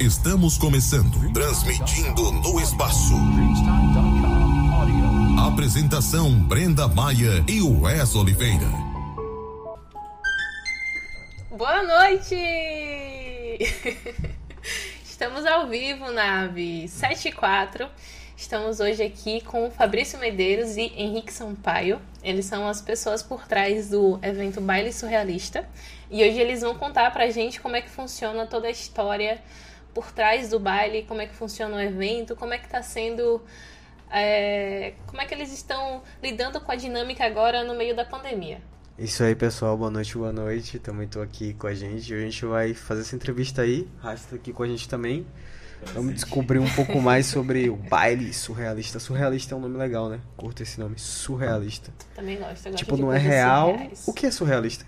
Estamos começando, transmitindo no espaço. Apresentação Brenda Maia e Wes Oliveira. Boa noite! Estamos ao vivo, nave 74. Estamos hoje aqui com Fabrício Medeiros e Henrique Sampaio. Eles são as pessoas por trás do evento Baile Surrealista. E hoje eles vão contar pra gente como é que funciona toda a história por trás do baile, como é que funciona o evento, como é que está sendo. É, como é que eles estão lidando com a dinâmica agora no meio da pandemia. Isso aí, pessoal. Boa noite, boa noite. Também estou aqui com a gente. Hoje a gente vai fazer essa entrevista aí. Rasta aqui com a gente também. Vamos descobrir um pouco mais sobre o baile surrealista. Surrealista é um nome legal, né? Curta esse nome, surrealista. Também gosto. gosto tipo, não é real. Surreais. O que é surrealista?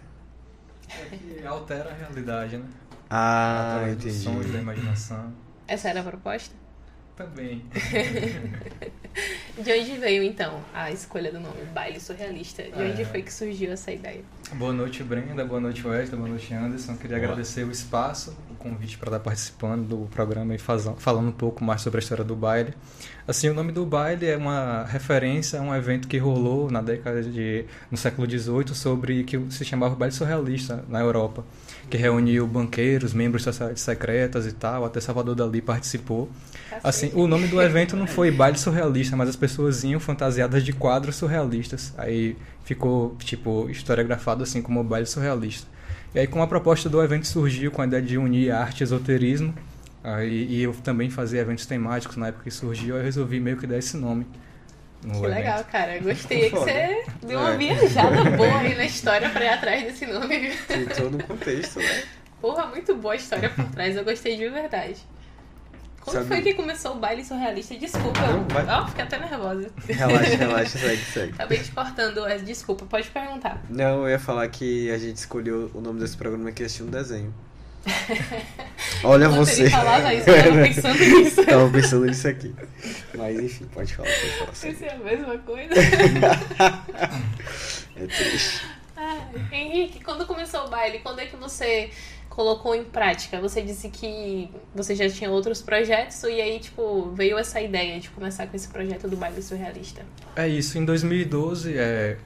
É que altera a realidade, né? Ah, altera entendi. Os sons da imaginação. Essa era a proposta? Também. de onde veio então a escolha do nome Baile Surrealista? De onde É. foi que surgiu essa ideia? Boa noite, Brenda. Boa noite, Wesley. Boa noite, Anderson. Queria agradecer o espaço, o convite para estar participando do programa e faz- falando um pouco mais sobre a história do baile. Assim, o nome do baile é uma referência a um evento que rolou na década de no século XVIII sobre que se chamava baile surrealista na Europa, que reuniu banqueiros, membros de sociedades secretas e tal. Até Salvador Dali participou. Assim, o nome do evento não foi baile surrealista, mas as pessoas iam fantasiadas de quadros surrealistas. Aí ficou, tipo, historiografado assim como baile surrealista. E aí, como a proposta do evento surgiu com a ideia de unir arte e esoterismo, aí, e eu também fazia eventos temáticos na época que surgiu, eu resolvi meio que dar esse nome. Que evento. legal, cara. Gostei que você deu uma É. viajada boa aí na história pra ir atrás desse nome. Tem todo um contexto, né? Porra, muito boa a história por trás. Eu gostei de verdade. Quando Sabe- foi que começou o baile surrealista? Desculpa. Não, vai- Ó, fiquei até nervosa. Relaxa, relaxa, segue, segue. Acabei te cortando, Wes. Desculpa, pode perguntar. Não, eu ia falar que a gente escolheu o nome desse programa que assistiu um desenho. Olha Quando você. falava isso, eu tava pensando nisso. Tava pensando nisso aqui. Mas enfim, pode falar, pode falar. segue. Isso é a mesma coisa. É triste. Ah, Henrique, quando começou o baile, quando é que você colocou em prática? Você disse que você já tinha outros projetos e aí, tipo, veio essa ideia de começar com esse projeto do baile surrealista. É isso, em 2012, é,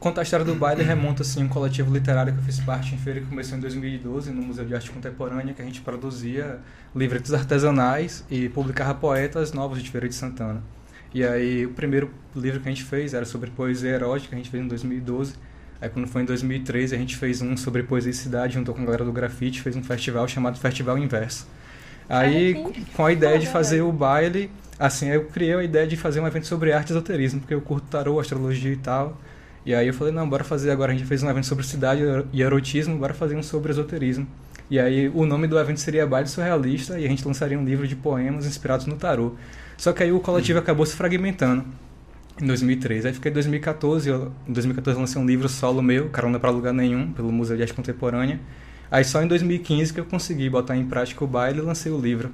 contar a história do baile remonta assim um coletivo literário que eu fiz parte em feira que começou em 2012 no Museu de Arte Contemporânea, que a gente produzia livretos artesanais e publicava poetas novos de Feira de Santana. E aí o primeiro livro que a gente fez era sobre poesia erótica, a gente fez em 2012. Aí quando foi em 2013 a gente fez um sobre poesia e cidade, juntou com a galera do grafite, fez um festival chamado Festival Inverso. Aí, com a ideia de fazer o baile, assim, eu criei a ideia de fazer um evento sobre arte e esoterismo, porque eu curto tarô, astrologia e tal. E aí eu falei, não, bora fazer agora, a gente fez um evento sobre cidade e erotismo, bora fazer um sobre esoterismo. E aí o nome do evento seria Baile Surrealista e a gente lançaria um livro de poemas inspirados no tarô. Só que aí o coletivo acabou se fragmentando em 2013. Aí fiquei em 2014, eu, em 2014 eu lancei um livro solo meu, Carona para Lugar Nenhum, pelo Museu de Arte Contemporânea. Aí só em 2015 que eu consegui botar em prática o baile e lancei o livro.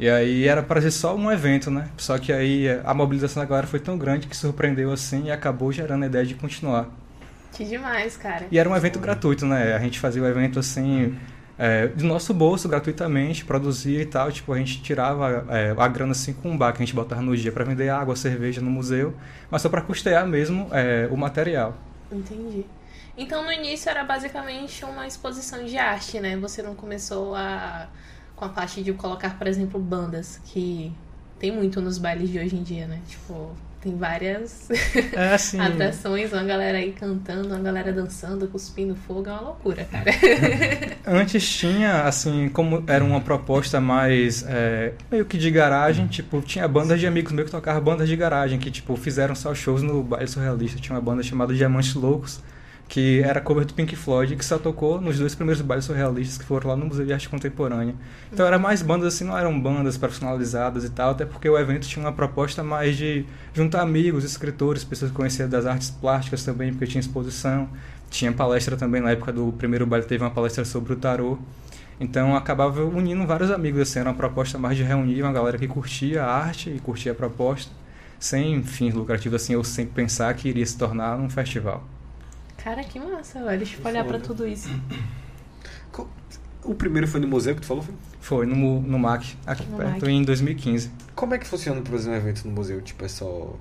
E aí era para ser só um evento, né? Só que aí a mobilização da galera foi tão grande que surpreendeu assim e acabou gerando a ideia de continuar. Que demais, cara. E era um evento gratuito, né? A gente fazia o evento assim, é, do nosso bolso, gratuitamente, produzia e tal. Tipo, a gente tirava é, a grana assim com um bar que a gente botava no dia para vender água, cerveja no museu, mas só para custear mesmo é, o material. Entendi. Então no início era basicamente uma exposição de arte, né? Você não começou a com a parte de colocar, por exemplo, bandas, que tem muito nos bailes de hoje em dia, né? Tipo, tem várias É assim. atrações, uma galera aí cantando, uma galera dançando, cuspindo fogo, é uma loucura, cara. Antes tinha, assim, como era uma proposta mais é, meio que de garagem, tipo, tinha bandas de amigos meus que tocavam bandas de garagem, que, tipo, fizeram só shows no baile surrealista. Tinha uma banda chamada Diamantes Loucos, que era cover do Pink Floyd, que só tocou nos dois primeiros bailes surrealistas que foram lá no Museu de Arte Contemporânea. Então era mais bandas assim, não eram bandas profissionalizadas e tal, até porque o evento tinha uma proposta mais de juntar amigos, escritores, pessoas que conheciam das artes plásticas também, porque tinha exposição. Tinha palestra também na época do primeiro baile, teve uma palestra sobre o tarô. Então acabava unindo vários amigos, assim, era uma proposta mais de reunir uma galera que curtia a arte e curtia a proposta, sem fins lucrativos, assim, ou sem pensar que iria se tornar um festival. Cara, que massa, velho. Deixa eu olhar pra tudo isso. O primeiro foi no museu que tu falou? Foi? Foi, no, no MAC, aqui No perto, MAC. em 2015. Como é que funciona pra fazer um evento no museu? Tipo, é só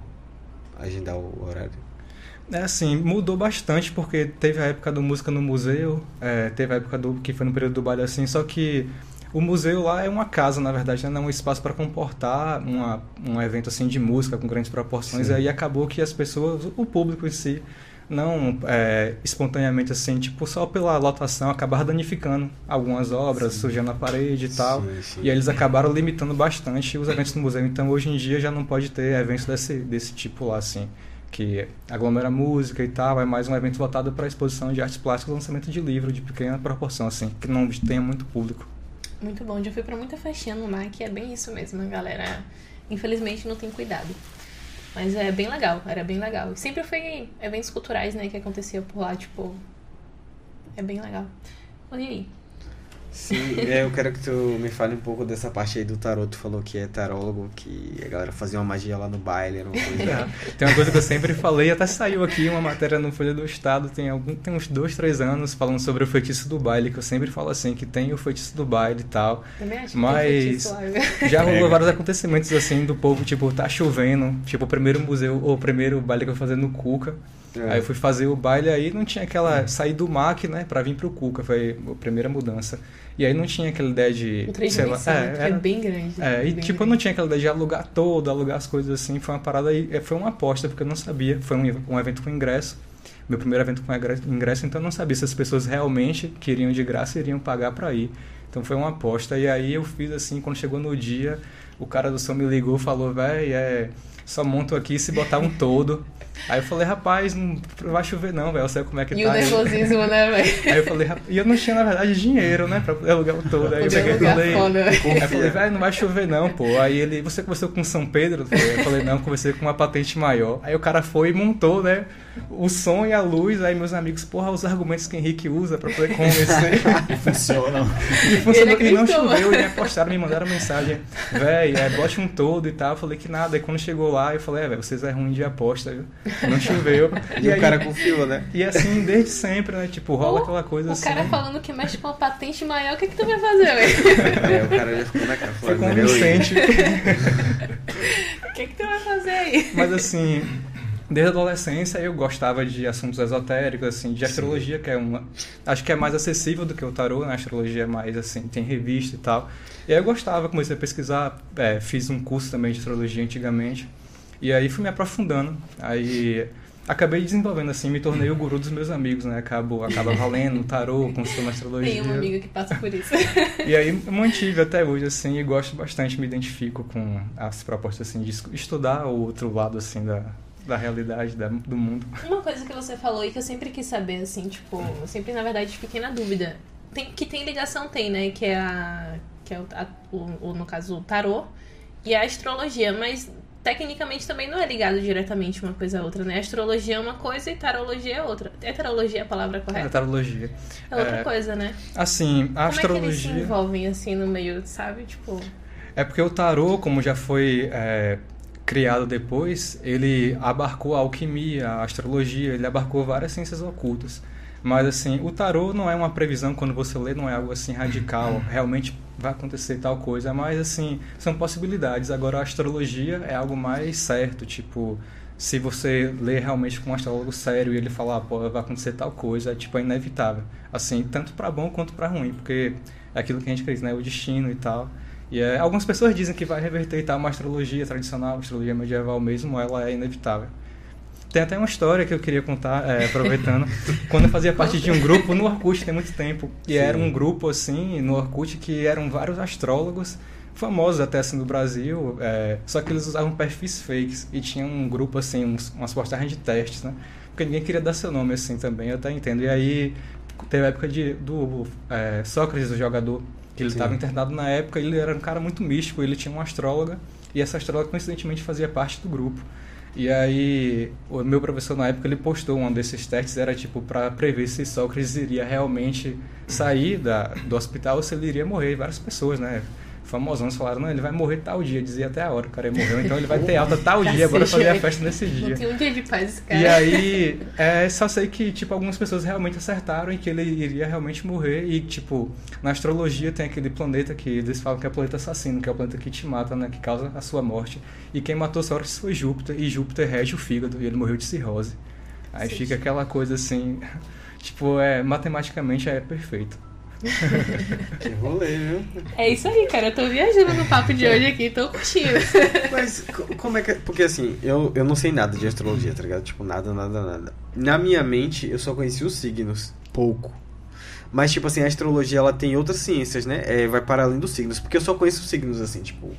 agendar o horário? É assim, mudou bastante porque teve a época do música no museu, é, teve a época do que foi no período do baile assim, só que o museu lá é uma casa, na verdade, né? não é um espaço para comportar uma, um evento assim de música com grandes proporções. Sim. E aí acabou que as pessoas, o público em si, não é, espontaneamente assim, tipo só pela lotação, acabar danificando algumas obras, Sim. sujando a parede e tal. Sim, sim. E aí eles acabaram limitando bastante os eventos no museu. Então hoje em dia já não pode ter eventos desse, desse tipo lá, assim. Que aglomera música e tal, é mais um evento voltado para exposição de artes plásticas, lançamento de livro de pequena proporção, assim, que não tenha muito público. Muito bom. Já fui pra muita festinha no MAC e é bem isso mesmo. A galera, infelizmente, não tem cuidado. Mas é bem legal, era bem legal. E Sempre foi eventos culturais, né, que acontecia por lá, tipo. É bem legal. Olha aí. Sim, é, eu quero que tu me fale um pouco dessa parte aí do tarot. Tu falou que é tarólogo, que a galera fazia uma magia lá no baile, era uma coisa. Tem uma coisa que eu sempre falei, até saiu aqui uma matéria no Folha do Estado, tem, algum, tem uns dois, três anos, falando sobre o feitiço do baile, que eu sempre falo assim, que tem o feitiço do baile e tal. Também acho que Mas- tem feitiço lá, viu? Já rolou Pega. vários acontecimentos assim do povo, tipo, tá chovendo, tipo, o primeiro museu, ou o primeiro baile que eu fazer no Cuca. É. Aí eu fui fazer o baile aí, não tinha aquela. sair do MAC, né, pra vir pro Cuca, foi a primeira mudança. E aí não tinha aquela ideia de. O três sei lá, é, né, que é era- bem grande. é, e bem tipo, eu grande. não tinha aquela ideia de alugar todo, alugar as coisas assim. Foi uma parada aí, é, foi uma aposta, porque eu não sabia. Foi um, um evento com ingresso. Meu primeiro evento com ingresso, então eu não sabia se as pessoas realmente queriam de graça e iriam pagar pra ir. Então foi uma aposta. E aí eu fiz assim, quando chegou no dia, o cara do som me ligou e falou, véi, é. Só monto aqui se botar um todo. Aí eu falei, rapaz, não vai chover não, velho. Eu sei como é que E tá. o aí. nervosismo, né, velho? Aí eu falei, "Rap-" e eu não tinha, na verdade, dinheiro, né, pra poder alugar o todo. Aí eu peguei e falei. foda, velho. Aí eu falei, velho, não vai chover não, pô. Aí ele, você conversou com São Pedro? Eu falei, não, conversei com uma patente maior. Aí o cara foi e montou, né, o som e a luz. Aí meus amigos, porra, os argumentos que Henrique usa pra poder convencer. Funcionam. E funcionou, Ele e não choveu, e me apostaram, me mandaram mensagem, véi, é, bote um todo e tal. Eu falei que nada. Aí quando chegou lá, eu falei, é, velho, vocês é ruim de aposta, viu? Não choveu. E, o aí- cara confiou, né? E assim, desde sempre, né? Tipo, rola aquela coisa O assim. cara falando que mexe com uma patente maior, o que, que tu vai fazer, velho? É, o cara já ficou na cara. Foi falando, "Meu, convincente. O que, que tu vai fazer aí? Mas assim, desde a adolescência eu gostava de assuntos esotéricos, assim, de astrologia, que é uma. Acho que é mais acessível do que o tarô, né? A astrologia é mais assim, tem revista e tal. E aí eu gostava, comecei a pesquisar, é, fiz um curso também de astrologia antigamente. E aí fui me aprofundando. Aí acabei desenvolvendo assim, me tornei o guru dos meus amigos, né? Acabo, acaba valendo tarô, consultando astrologia. Tem uma amiga que passa por isso. E aí mantive até hoje, assim, e gosto bastante, me identifico com as propostas, assim, de estudar o outro lado, assim, da, da realidade, da, do mundo. Uma coisa que você falou e que eu sempre quis saber, assim, tipo, eu sempre, na verdade, fiquei na dúvida. Tem, que tem ligação, tem, né? Que é a. Que é o, a- o- o- no caso, o tarô e a astrologia, mas tecnicamente também não é ligado diretamente uma coisa a outra, né? Astrologia é uma coisa e tarologia é outra. É tarologia a palavra É correta? tarologia. É outra é, coisa, né? Assim, a Como é que eles se astrologia... envolvem, assim, no meio, sabe? Tipo. É porque o tarô, como já foi é, criado depois, ele abarcou a alquimia, a astrologia, ele abarcou várias ciências ocultas. Mas assim, o tarô não é uma previsão quando você lê, não é algo assim radical, realmente vai acontecer tal coisa, mas assim, são possibilidades. Agora a astrologia é algo mais certo, tipo, se você lê realmente com um astrólogo sério e ele falar, pô, vai acontecer tal coisa, é tipo é inevitável. Assim, tanto para bom quanto para ruim, porque é aquilo que a gente acredita, né, o destino e tal. E é, algumas pessoas dizem que vai reverter e tal, uma astrologia tradicional, a astrologia medieval mesmo, ela é inevitável. Tem até uma história que eu queria contar, é, aproveitando. Quando eu fazia parte de um grupo no Orkut tem muito tempo. E era um grupo, assim, no Orkut, que eram vários astrólogos, famosos até assim no Brasil. é, só que eles usavam perfis fakes. E tinha um grupo, assim, uns, umas postagens de testes, né? Porque ninguém queria dar seu nome, assim, também, eu até entendo. E aí, teve a época de, do é, Sócrates, o jogador, que ele Sim. estava internado na época. Ele era um cara muito místico, ele tinha uma astróloga. E essa astróloga, coincidentemente, fazia parte do grupo. E aí, o meu professor na época ele postou um desses testes, era tipo para prever se Sócrates iria realmente sair da, do hospital ou se ele iria morrer. Várias pessoas, né? Famosões falaram, não, ele vai morrer tal dia, dizia até a hora, o cara morreu, então ele vai ter alta tal dia, bora fazer a festa nesse dia. Não tem um dia de paz esse cara. E aí, é, só sei que, tipo, algumas pessoas realmente acertaram e que ele iria realmente morrer. E, tipo, na astrologia tem aquele planeta que eles falam que é o planeta assassino, que é o planeta que te mata, né? Que causa a sua morte. E quem matou Sócrates foi Júpiter, e Júpiter rege o fígado, e ele morreu de cirrose. Aí Sim. fica aquela coisa assim, tipo, é, matematicamente é perfeito. Que rolê, viu? É isso aí, cara. Eu tô viajando no papo de hoje aqui, tô curtindo. Mas co- como é que. Porque assim, eu, eu não sei nada de astrologia, tá ligado? Tipo, nada, nada, nada. Na minha mente, eu só conheci os signos. Pouco. Mas, tipo assim, a astrologia ela tem outras ciências, né? É, vai para além dos signos. Porque eu só conheço os signos, assim, tipo.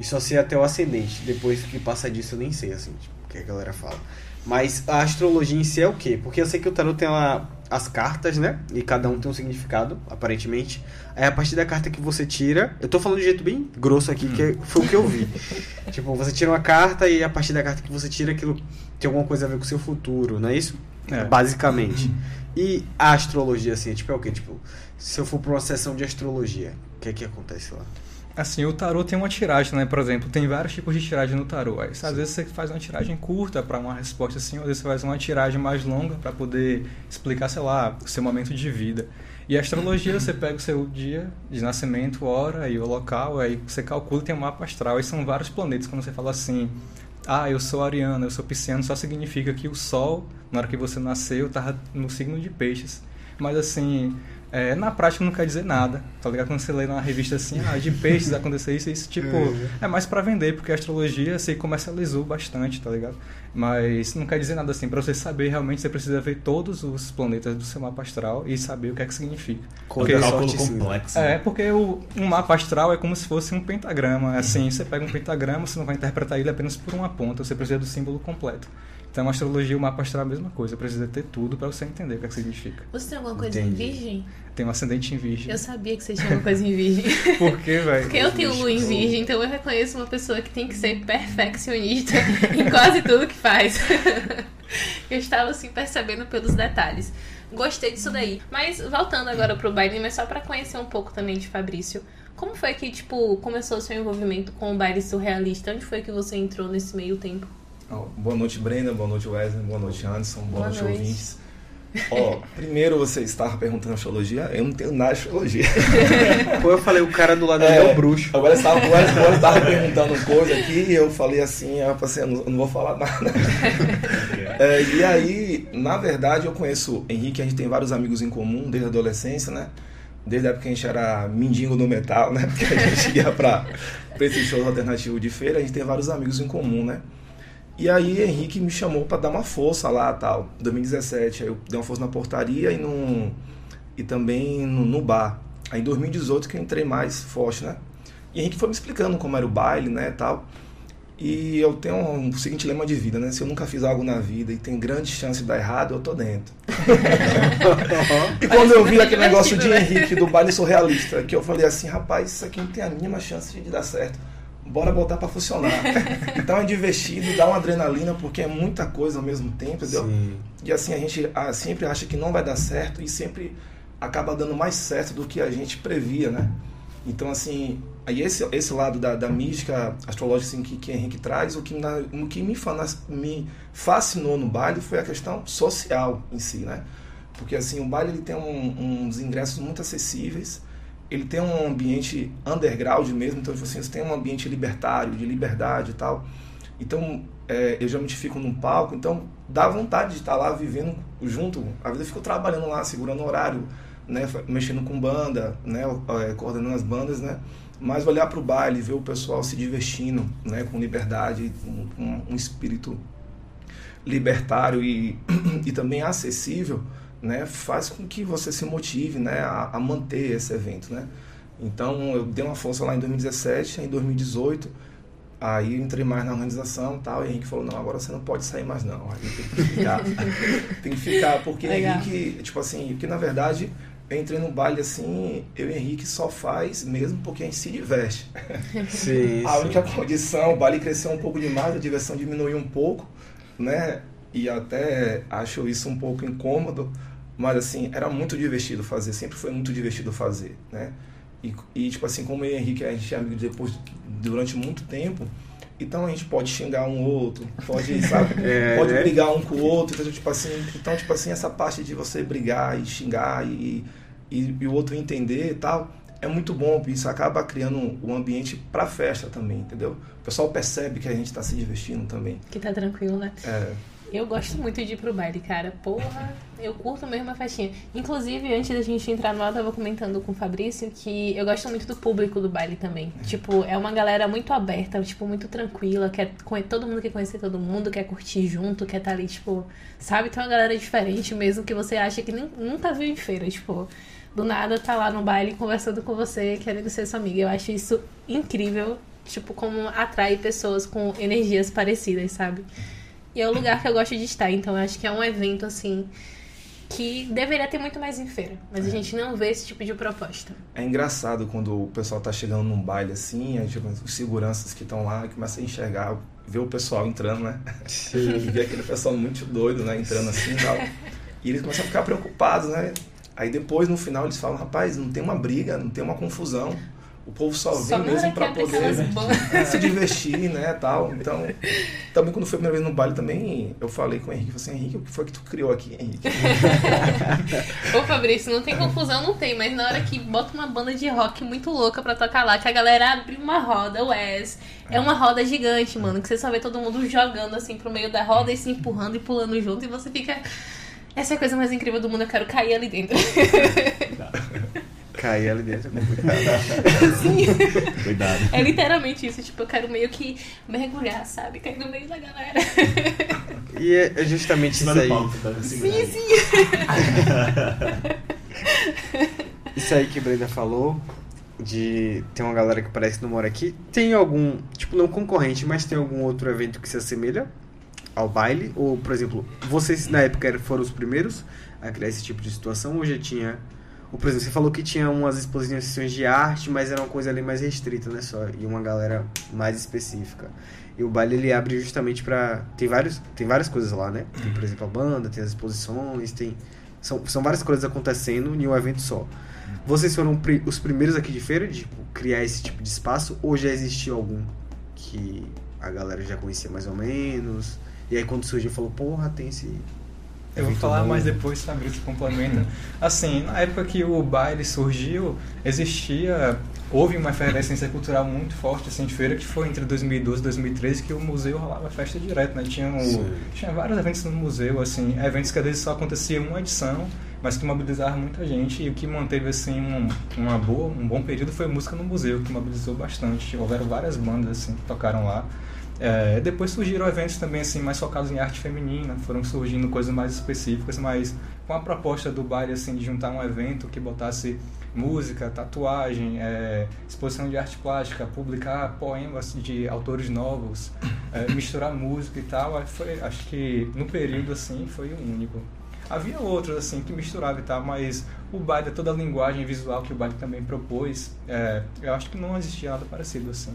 E só sei até o ascendente. Depois que passa disso, eu nem sei, assim, tipo, o que a galera fala. Mas a astrologia em si é o quê? Porque eu sei que o tarot tem lá as cartas, né? E cada um tem um significado, aparentemente. Aí a partir da carta que você tira. Eu tô falando de jeito bem grosso aqui, que foi o que eu vi. tipo, você tira uma carta e a partir da carta que você tira, aquilo tem alguma coisa a ver com o seu futuro, não é isso? É. Basicamente. E a astrologia, assim, tipo, é o quê? Tipo, se eu for pra uma sessão de astrologia, o que é que acontece lá? Assim, o tarô tem uma tiragem, né? Por exemplo, tem vários tipos de tiragem no tarô. Aí, às vezes você faz uma tiragem curta para uma resposta assim, às vezes você faz uma tiragem mais longa para poder explicar, sei lá, o seu momento de vida. E a astrologia, você pega o seu dia de nascimento, hora e o local, aí você calcula e tem um mapa astral. Aí são vários planetas. Quando você fala assim, ah, eu sou ariano, eu sou pisciano, só significa que o Sol, na hora que você nasceu, estava no signo de peixes. Mas assim, é, na prática não quer dizer nada, tá ligado? Quando você lê na revista assim, ah, de peixes acontecer isso, isso tipo, é mais para vender, porque a astrologia se comercializou bastante, tá ligado? Mas não quer dizer nada assim, para você saber realmente você precisa ver todos os planetas do seu mapa astral e saber o que é que significa. Porque da cálculo complexo. É, porque o, um mapa astral é como se fosse um pentagrama. Assim, você pega um pentagrama, você não vai interpretar ele apenas por uma ponta, você precisa do símbolo completo. Então, a astrologia, o mapa astral é a mesma coisa, precisa ter tudo para você entender o que, é que significa. Você tem alguma coisa Entendi. em virgem? Tem um ascendente em virgem. Eu sabia que você tinha alguma coisa em virgem. Por quê, velho? Porque eu tenho lua em virgem, então eu reconheço uma pessoa que tem que ser perfeccionista em quase tudo que faz. eu estava assim percebendo pelos detalhes. Gostei disso daí. Mas voltando agora pro baile, mas só pra conhecer um pouco também de Fabrício. Como foi que, tipo, começou o seu envolvimento com o baile surrealista? Onde foi que você entrou nesse meio tempo? Boa noite, Brenda. Boa noite, Wesley. Boa noite, Anderson. Boa, Boa noite, noite. ouvintes. Ó, primeiro você estava perguntando astrologia. Eu não tenho nada de astrologia. Pô, eu falei, o cara do lado É. é o bruxo. Agora estava, o Wesley agora estava perguntando coisa aqui e eu falei assim, eu pensei, eu não, eu não vou falar nada. É, e aí, na verdade, eu conheço o Henrique, a gente tem vários amigos em comum desde a adolescência, né? Desde a época que a gente era mendigo no metal, né? Porque a gente ia pra, pra esse show alternativo de feira, a gente tem vários amigos em comum, né? E aí Henrique me chamou pra dar uma força lá, tal, 2017. Aí eu dei uma força na portaria e no e também no, no bar. Aí em 2018 que eu entrei mais forte, né? E Henrique foi me explicando como era o baile, né, tal. E eu tenho um, seguinte lema de vida, né? Se eu nunca fiz algo na vida e tem grande chance de dar errado, eu tô dentro. E quando eu vi aquele negócio de né? Henrique do baile surrealista, que eu falei assim, rapaz, isso aqui não tem a mínima chance de dar certo. Bora botar pra funcionar. Então é divertido, dá uma adrenalina, porque é muita coisa ao mesmo tempo, entendeu? Sim. E assim, a gente ah, sempre acha que não vai dar certo e sempre acaba dando mais certo do que a gente previa, né? Então, assim, aí esse, esse lado da, da mística astrológica assim, que, que Henrique traz, o que, na, o que me, me fascinou no baile foi a questão social em si, né? Porque, assim, o baile ele tem um- uns ingressos muito acessíveis, ele tem um ambiente underground mesmo, então, tipo assim, você tem um ambiente libertário, de liberdade e tal. Então, é, eu geralmente fico num palco, então dá vontade de estar lá vivendo junto. Às vezes eu fico trabalhando lá, segurando horário, né, mexendo com banda, né, é, coordenando as bandas, né. Mas olhar para o baile, ver o pessoal se divertindo, né, com liberdade, com, com um espírito libertário e, e também acessível, né, faz com que você se motive, né, a, a manter esse evento, né. Então eu dei uma força lá em 2017, em 2018 Aí eu entrei mais na organização e tal, e Henrique falou, não, agora você não pode sair mais não, aí tem que ficar. tem que ficar, porque Legal. Henrique, tipo assim, porque na verdade eu entrei no baile assim, eu e Henrique só faz mesmo porque a gente se diverte. Sim, A sim. única condição, o baile cresceu um pouco demais, a diversão diminuiu um pouco, né? E até acho isso um pouco incômodo, mas assim, era muito divertido fazer, sempre foi muito divertido fazer, né? E, e, tipo assim, como eu e o Henrique, a gente é amigo depois, durante muito tempo, então a gente pode xingar um outro, pode, sabe, É, pode né? brigar um com o outro, então tipo assim, então, tipo assim, essa parte de você brigar e xingar e, e, e o outro entender e tal, é muito bom, porque isso acaba criando um ambiente pra festa também, entendeu? O pessoal percebe que a gente tá se divertindo também. Que tá tranquilo, né? É, Eu gosto muito de ir pro baile, cara. Porra, eu curto mesmo a festinha. Inclusive, antes da gente entrar no ar, eu tava comentando com o Fabrício que eu gosto muito do público do baile também. Tipo, é uma galera muito aberta, tipo, muito tranquila, quer todo mundo quer conhecer todo mundo, quer curtir junto, quer estar ali, tipo, sabe? Tem uma galera diferente mesmo que você acha que nem, nunca viu em feira, tipo. Do nada tá lá no baile conversando com você, querendo ser sua amiga. Eu acho isso incrível, tipo, como atrai pessoas com energias parecidas, sabe? E é o lugar que eu gosto de estar. Então, eu acho que é um evento, assim, que deveria ter muito mais em feira. Mas a gente não vê esse tipo de proposta. é engraçado quando o pessoal tá chegando num baile assim, aí, tipo, os seguranças que estão lá começam a enxergar, ver o pessoal entrando, né? E ver aquele pessoal muito doido, né? Entrando assim e tal. E eles começam a ficar preocupados, né? Aí depois, no final, eles falam, rapaz, não tem uma briga, não tem uma confusão. O povo só Só vem mesmo pra abre poder se divertir, né, tal. Então, também quando foi a primeira vez no baile também, eu falei com o Henrique, falei assim, Henrique, o que foi que tu criou aqui, Henrique? Ô, Fabrício, não tem confusão, não tem. Mas na hora que bota uma banda de rock muito louca pra tocar lá, que a galera abre uma roda, o Wes. É uma roda gigante, mano. Que você só vê todo mundo jogando assim pro meio da roda e se empurrando e pulando junto. E você fica. Essa é a coisa mais incrível do mundo, eu quero cair ali dentro. Cair ali dentro é complicado. Sim. Cuidado. É literalmente isso, tipo, eu quero meio que mergulhar, sabe? Cair no meio da galera. E é é justamente isso do aí. palco, tá segurando. Sim, sim. Isso aí que a Brenda falou, de tem uma galera que parece que não mora aqui. Tem algum, tipo, não concorrente, mas tem algum outro evento que se assemelha ao baile? Ou, por exemplo, vocês na época eram- foram os primeiros a criar esse tipo de situação? Ou já tinha. Ou, por exemplo, você falou que tinha umas exposições de arte, mas era uma coisa ali mais restrita, né? Só, e uma galera mais específica. E o baile ele abre justamente pra. Tem, vários, tem várias coisas lá, né? Tem, por exemplo, a banda, tem as exposições, tem. São, são várias coisas acontecendo em um evento só. Vocês foram pri- os primeiros aqui de feira de tipo, criar esse tipo de espaço ou já existiu algum que a galera já conhecia mais ou menos? E aí quando surgiu falou, porra, tem esse. Eu vou falar mais depois, Fabrício complementa. Assim, na época que o baile surgiu, existia, houve uma efervescência cultural muito forte assim, de feira, que foi entre 2012 e 2013, que o museu rolava festa direto, né? Tinha, o- tinha vários eventos no museu, assim, eventos que às vezes só acontecia uma edição, mas que mobilizavam muita gente e o que manteve, assim, um, uma boa, um bom período foi a música no museu, que mobilizou bastante. Houveram várias bandas, assim, que tocaram lá. É, depois surgiram eventos também assim mais focados em arte feminina, foram surgindo coisas mais específicas, mas com a proposta do baile assim de juntar um evento que botasse música, tatuagem, é, exposição de arte plástica, publicar poemas de autores novos, é, misturar música e tal, foi, acho que no período assim foi o único. Havia outros assim que misturavam e tal, mas o baile, toda a linguagem visual que o baile também propôs, é, eu acho que não existia nada parecido assim.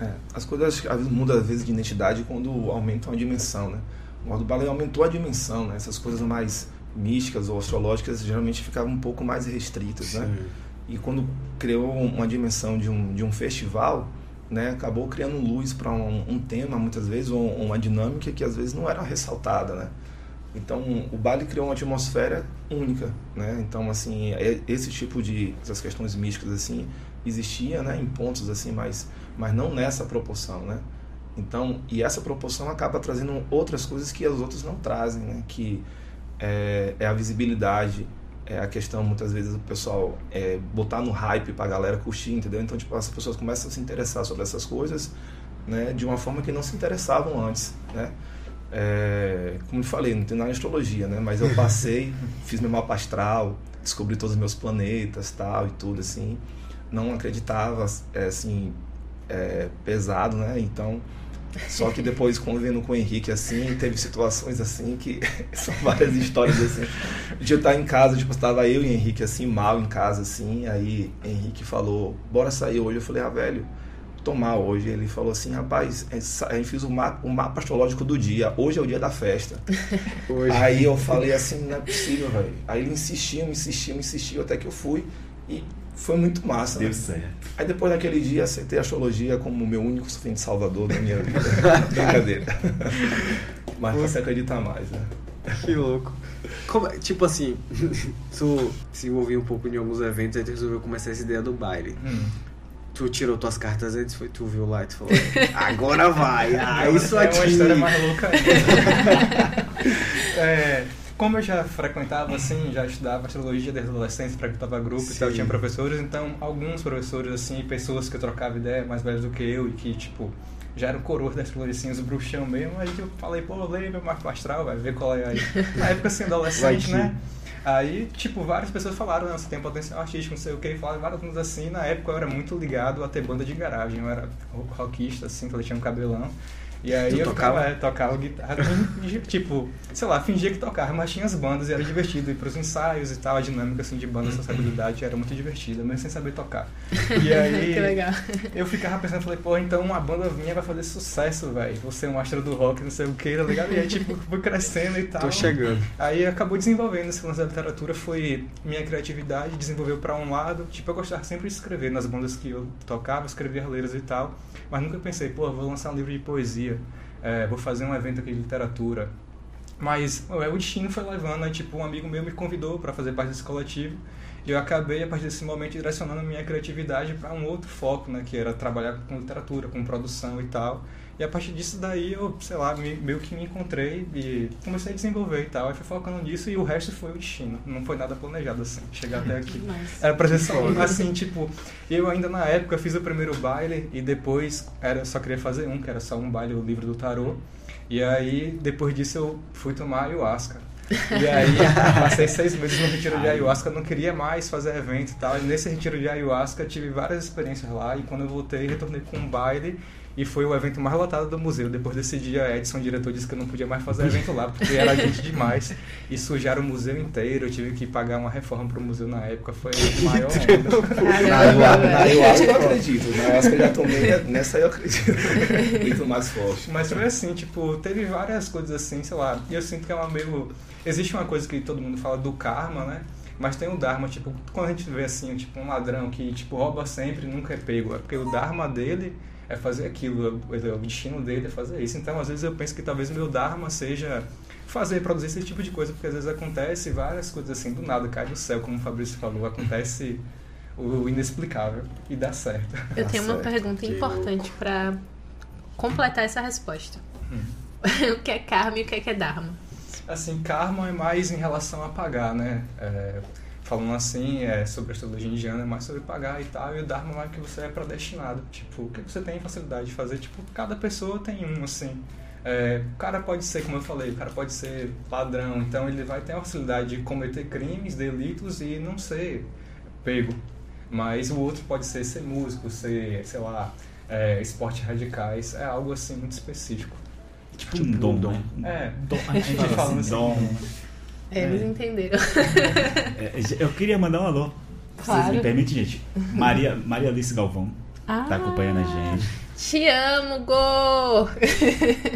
É, as coisas às vezes, mudam às vezes de identidade quando aumentam a dimensão, né? O do balé aumentou a dimensão, né? Essas coisas mais místicas ou astrológicas geralmente ficavam um pouco mais restritas, né? Sim. E quando criou uma dimensão de um, de um festival, né, acabou criando luz para um, um tema, muitas vezes, ou uma dinâmica que às vezes não era ressaltada, né? Então, o baile criou uma atmosfera única, né? Então, assim, é- esse tipo de essas questões místicas assim existia, né, em pontos assim, mas mas não nessa proporção, né? Então, e essa proporção acaba trazendo outras coisas que as outras não trazem, né? Que é, é a visibilidade, é a questão muitas vezes o pessoal é, botar no hype pra galera curtir, entendeu? Então, tipo, as pessoas começam a se interessar sobre essas coisas, né, de uma forma que não se interessavam antes, né? É, como eu falei, não tem nada de astrologia, né? Mas eu passei, fiz meu mapa astral, descobri todos os meus planetas, tal e tudo assim. Não acreditava, é, assim, é, pesado, né? Então, só que depois convivendo com o Henrique assim, teve situações assim que são várias histórias assim. De eu estar em casa, tipo, estava eu e Henrique assim, mal em casa assim, aí Henrique falou: "Bora sair hoje". Eu falei: "Ah, velho, tô mal hoje". Ele falou assim: "Rapaz, aí fiz o mapa, o mapa astrológico do dia. Hoje é o dia da festa". Hoje. Aí eu falei assim, não é possível, velho. Aí ele insistiu, insistiu, insistiu, até que eu fui e Foi muito massa. Deu né? certo. Aí depois daquele dia aceitei a astrologia como o meu único fim de salvador da minha vida. Brincadeira. Mas você acredita mais, né? Que louco. Como é- tipo assim, tu se envolveu um pouco em alguns eventos, aí tu resolveu começar essa ideia do baile. Hum. Tu tirou tuas cartas antes, foi tu viu lá e tu falou, agora vai, ah, Não, isso é aqui. uma história mais louca ainda. É, como eu já frequentava, assim, já estudava astrologia desde adolescência, frequentava grupo e tal, Sim. tinha professores, então alguns professores, assim, pessoas que eu trocava ideia mais velhos do que eu e que, tipo, já eram coroas da astrologia, assim, os bruxão mesmo, aí eu falei, pô, leia meu mapa astral, vai ver qual é aí. Na época, assim, adolescente, né? Aí, tipo, várias pessoas falaram, né, você tem potencial artístico, não sei o que, falaram várias coisas assim. Na época eu era muito ligado a ter banda de garagem, eu era rockista, assim, eu tinha um cabelão. E aí Tu eu tocava? ficava, é, tocava guitarra, tipo, sei lá, fingia que tocava, mas tinha as bandas e era divertido. Ir pros ensaios e tal, a dinâmica assim, de banda, essa habilidade era muito divertida, mesmo sem saber tocar. E aí que legal. eu ficava pensando, falei, pô, então uma banda minha vai fazer sucesso, velho. Você é um astro do rock, não sei o que, tá ligado? E aí, tipo, fui crescendo e tal. Tô chegando. Aí acabou desenvolvendo esse lance da literatura, foi minha criatividade, desenvolveu pra um lado. Tipo, eu gostava sempre de escrever nas bandas que eu tocava, escrevia letras e tal. Mas nunca pensei, pô, vou lançar um livro de poesia, é, vou fazer um evento aqui de literatura. Mas o destino foi levando, tipo, um amigo meu me convidou para fazer parte desse coletivo. E eu acabei, a partir desse momento, direcionando a minha criatividade para um outro foco, né? Que era trabalhar com literatura, com produção e tal. E a partir disso daí eu, sei lá, me- meio que me encontrei e comecei a desenvolver e tal. Aí fui focando nisso e o resto foi o destino. Não foi nada planejado assim, chegar até aqui. Era pra ser só assim, tipo, eu ainda na época fiz o primeiro baile e depois era, só queria fazer um, que era só um baile, o livro do tarô. E aí, depois disso, eu fui tomar ayahuasca. E aí, passei seis meses no retiro de ayahuasca, não queria mais fazer evento e tal. E nesse retiro de ayahuasca, tive várias experiências lá. E quando eu voltei, retornei com um baile. E foi o evento mais lotado do museu. Depois desse dia, Edson, o diretor, disse que eu não podia mais fazer evento lá, porque era gente demais. E sujaram o museu inteiro. Eu tive que pagar uma reforma pro museu na época. Foi a maior. Na ayahuasca, velho. na ayahuasca eu acredito. Na ayahuasca eu já tomei, nessa eu acredito. Muito mais forte. Mas foi assim, tipo, teve várias coisas assim, sei lá. E eu sinto que é uma meio. Existe uma coisa que todo mundo fala do karma, né? Mas tem o Dharma, tipo, quando a gente vê assim, tipo, um ladrão que, tipo, rouba sempre e nunca é pego. É porque o Dharma dele é fazer aquilo, o o destino dele é fazer isso. Então, às vezes eu penso que talvez o meu Dharma seja fazer, produzir esse tipo de coisa, porque às vezes acontece várias coisas assim, do nada, cai do céu, como o Fabrício falou, acontece o inexplicável e dá certo. Eu Tá tenho uma certo. pergunta Que importante pra completar essa resposta. Hum. o que é karma e o que é, que é dharma? Assim, karma é mais em relação a pagar, né? É, falando assim, é, sobre a astrologia indiana, é mais sobre pagar e tal, e o Dharma é mais que você é predestinado. Tipo, o que você tem facilidade de fazer, tipo, cada pessoa tem um, assim. É, o cara pode ser, como eu falei, o cara pode ser ladrão, então ele vai ter a facilidade de cometer crimes, delitos e não ser pego. Mas o outro pode ser ser músico, ser, sei lá, é, esportes radicais, é algo assim muito específico. Tipo um dom, dom. né? É, Dom, a gente fala assim, assim, dom. É, Eles entenderam. É, eu queria mandar um alô. Se Vocês Claro. me permitem, gente. Maria, Maria Alice Galvão Ah, tá acompanhando a gente. Te amo, Go!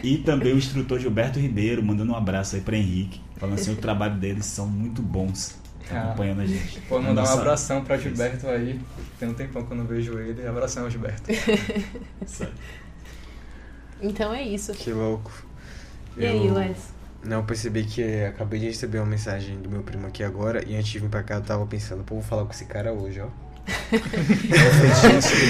E também o instrutor Gilberto Ribeiro, mandando um abraço aí pra Henrique. Falando assim, o trabalho deles são muito bons. Tá Ah. acompanhando a gente. Pode mandar um abração pra Gilberto aí. Tem um tempão que eu não vejo ele. Abração ao Gilberto. Então é isso. Que louco. E aí, Wes? Não, eu percebi que acabei de receber uma mensagem do meu primo aqui agora e antes de vir pra cá eu tava pensando, pô, vou falar com esse cara hoje, ó.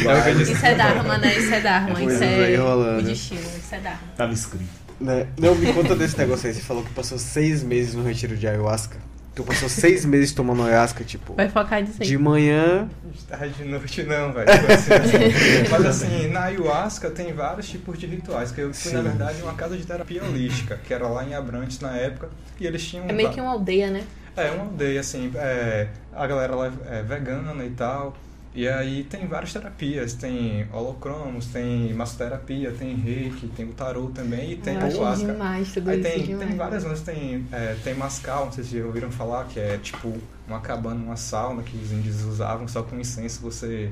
É É. Isso é Dharma, né? Isso é Dharma. Isso é o destino. Isso é Dharma. Tava escrito. Né? Não, me conta desse negócio aí. Você falou que passou seis meses no retiro de ayahuasca. Tu passou seis meses tomando ayahuasca, tipo, Vai focar nisso aí. de manhã. Tarde de noite não, velho. Foi assim. Mas assim, na ayahuasca tem vários tipos de rituais. Que eu fui, na Sim. verdade, em uma casa de terapia holística, que era lá em Abrantes na época. E eles tinham. É meio que uma aldeia, né? É, uma aldeia, assim, é, a galera lá é vegana e tal. E aí tem várias terapias, tem holocromos, tem massoterapia, tem reiki, tem o tarô também e tem Eu acho ayahuasca. demais tudo Aí isso. tem, demais. tem várias lances, tem, é, tem mascal, não sei se já ouviram falar, que é tipo uma cabana, uma sauna que os índios usavam, só com incenso você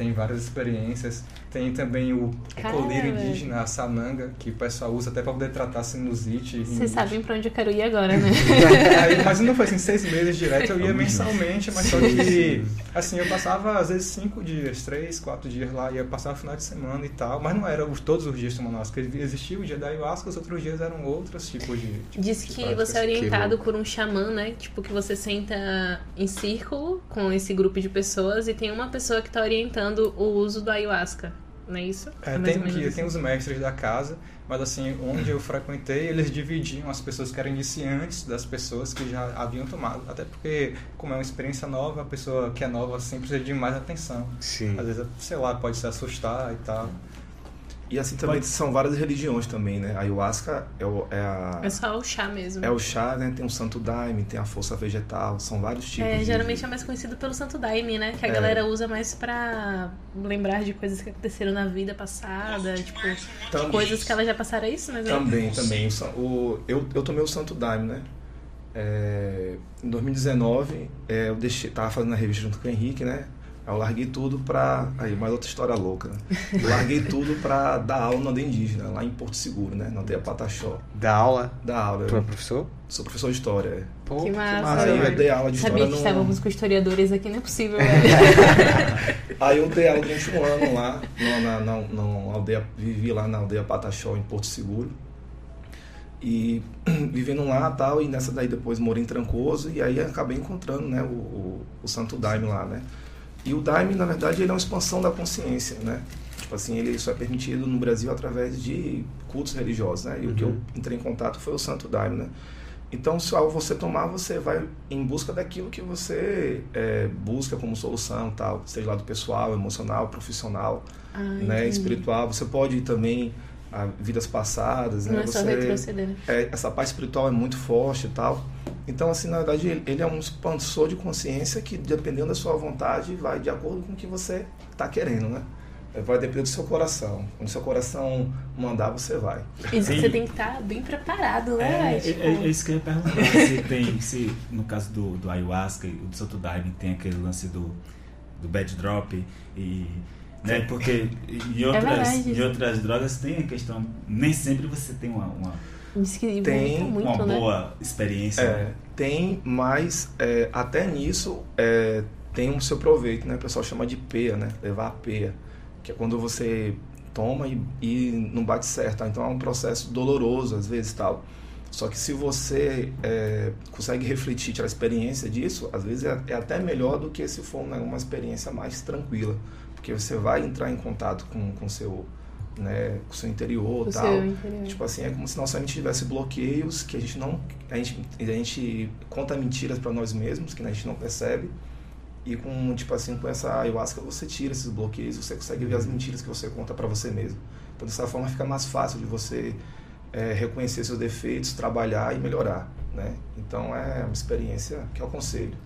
tem várias experiências. Tem também o, o Cara, colírio indígena, a sananga, que o pessoal usa até para poder tratar sinusite. Vocês sabem pra onde eu quero ir agora, né? Aí, mas não foi assim, seis meses direto, eu ia mensalmente, mas só que, assim, eu passava às vezes cinco dias, três, quatro dias lá, ia passar o final de semana e tal, mas não era os- todos os dias tomando ayahuasca, existia o dia da ayahuasca, os outros dias eram outros tipos de. de Diz que práticas. você é orientado por um xamã, né? Tipo, que você senta em círculo com esse grupo de pessoas e tem uma pessoa que tá orientando o uso do ayahuasca. Não é isso? É, mais tem, que, assim. tem os mestres da casa, mas assim, onde eu frequentei, eles dividiam as pessoas que eram iniciantes das pessoas que já haviam tomado. Até porque, como é uma experiência nova, a pessoa que é nova sempre precisa de mais atenção. Sim. Às vezes, sei lá, pode se assustar e tal. E assim também são várias religiões também, né? A ayahuasca é, o, é a... É só o chá mesmo. É o chá, né? Tem o santo daime, tem a força vegetal, são vários tipos. É, de- geralmente é mais conhecido pelo Santo Daime, né? Que a É. galera usa mais pra lembrar de coisas que aconteceram na vida passada, tipo, Tam- coisas que elas já passaram, é isso, mas é- Também, também. O, san- o- eu, eu tomei o santo daime, né? É, em 2019, é, eu deixei, tava fazendo a revista junto com o Henrique, né? Aí eu larguei tudo pra. Aí, mais outra história louca, né? Eu larguei tudo pra dar aula na aldeia indígena, lá em Porto Seguro, né? Na aldeia Pataxó. Da aula. Dar aula. Tu é professor? sou professor de história. é. Pô, Que massa, Aí eu dei aula de Sabia história que no... estávamos com historiadores aqui, não é possível, velho. Aí eu dei aula durante um ano lá, na, na, na- na aldeia, vivi lá na aldeia Pataxó, em Porto Seguro. E vivendo lá tal, e nessa daí depois morei em Trancoso, e aí acabei encontrando né, o, o, o Santo Daime lá, né? E o Daime, na verdade, ele é uma expansão da consciência, né? Tipo assim, ele só é permitido no Brasil através de cultos religiosos, né? E o que eu entrei em contato foi o Santo Daime, né? Então, se ao você tomar, você vai em busca daquilo que você é, busca como solução, tal, seja lá do pessoal, emocional, profissional, Ah, né, entendi. espiritual. Você pode também a vidas passadas, né? Não é só você, retroceder. né? é, essa parte espiritual é muito forte e tal. Então, assim, na verdade, ele, ele é um expansor de consciência que, dependendo da sua vontade, vai de acordo com o que você está querendo, né? Vai depender do seu coração. Quando o seu coração mandar, você vai. E você tem que estar bem preparado, É, né? é, Tipo, é- é isso que eu ia perguntar. Se tem, se no caso do, do ayahuasca e do Santo Daime tem aquele lance do, do bad drop e. Né, porque em outras, verdade. em outras drogas tem a questão. Nem sempre você tem uma, uma, Tem muito, uma né? boa experiência. É, né? tem, mas é, até nisso é, tem um seu proveito, né? O pessoal chama de peia, né? Levar a peia. Que é quando você toma e, e não bate certo. tá? Então é um processo doloroso, às vezes, tal. Só que se você é, consegue refletir, tirar a experiência disso, às vezes é, é até melhor do que se for né, uma experiência mais tranquila. Porque você vai entrar em contato com o seu, né, com o seu interior O tal. seu interior. Tipo assim, é como se nossa mente tivesse bloqueios que a gente não. A gente, a gente conta mentiras para nós mesmos, que a gente não percebe. E com, tipo assim, com essa ayahuasca você tira esses bloqueios, você consegue ver as mentiras que você conta para você mesmo. Então dessa forma fica mais fácil de você é, reconhecer seus defeitos, trabalhar e melhorar, né? Então é uma experiência que eu aconselho.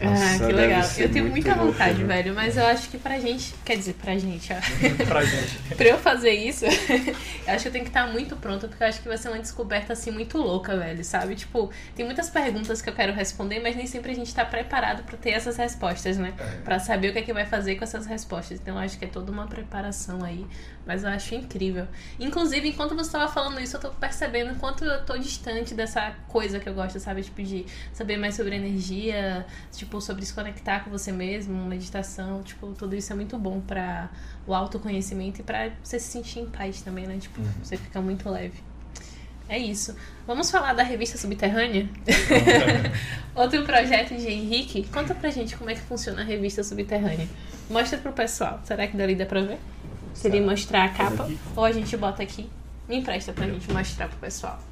Ah, Nossa, que legal. Eu tenho muita louco, vontade, né? velho, mas eu acho que pra gente, quer dizer, pra gente, ó. pra gente. pra eu fazer isso, eu acho que eu tenho que estar muito pronta, porque eu acho que vai ser uma descoberta assim muito louca, velho, sabe? Tipo, tem muitas perguntas que eu quero responder, mas nem sempre a gente tá preparado pra ter essas respostas, né? É. Pra saber o que é que vai fazer com essas respostas. Então eu acho que é toda uma preparação aí, mas eu acho incrível. Inclusive, enquanto você tava falando isso, eu tô percebendo o quanto eu tô distante dessa coisa que eu gosto, sabe? Tipo, de saber mais sobre energia, tipo, sobre se conectar com você mesmo, meditação, tipo, tudo isso é muito bom pra o autoconhecimento e pra você se sentir em paz também, né? Tipo, você fica muito leve. É isso. Vamos falar da revista Subterrânea? Outro projeto de Henrique. Conta pra gente como é que funciona a revista Subterrânea. Mostra pro pessoal. Será que dali dá pra ver? Seria mostrar a capa? Ou a gente bota aqui? Me empresta pra gente mostrar pro pessoal.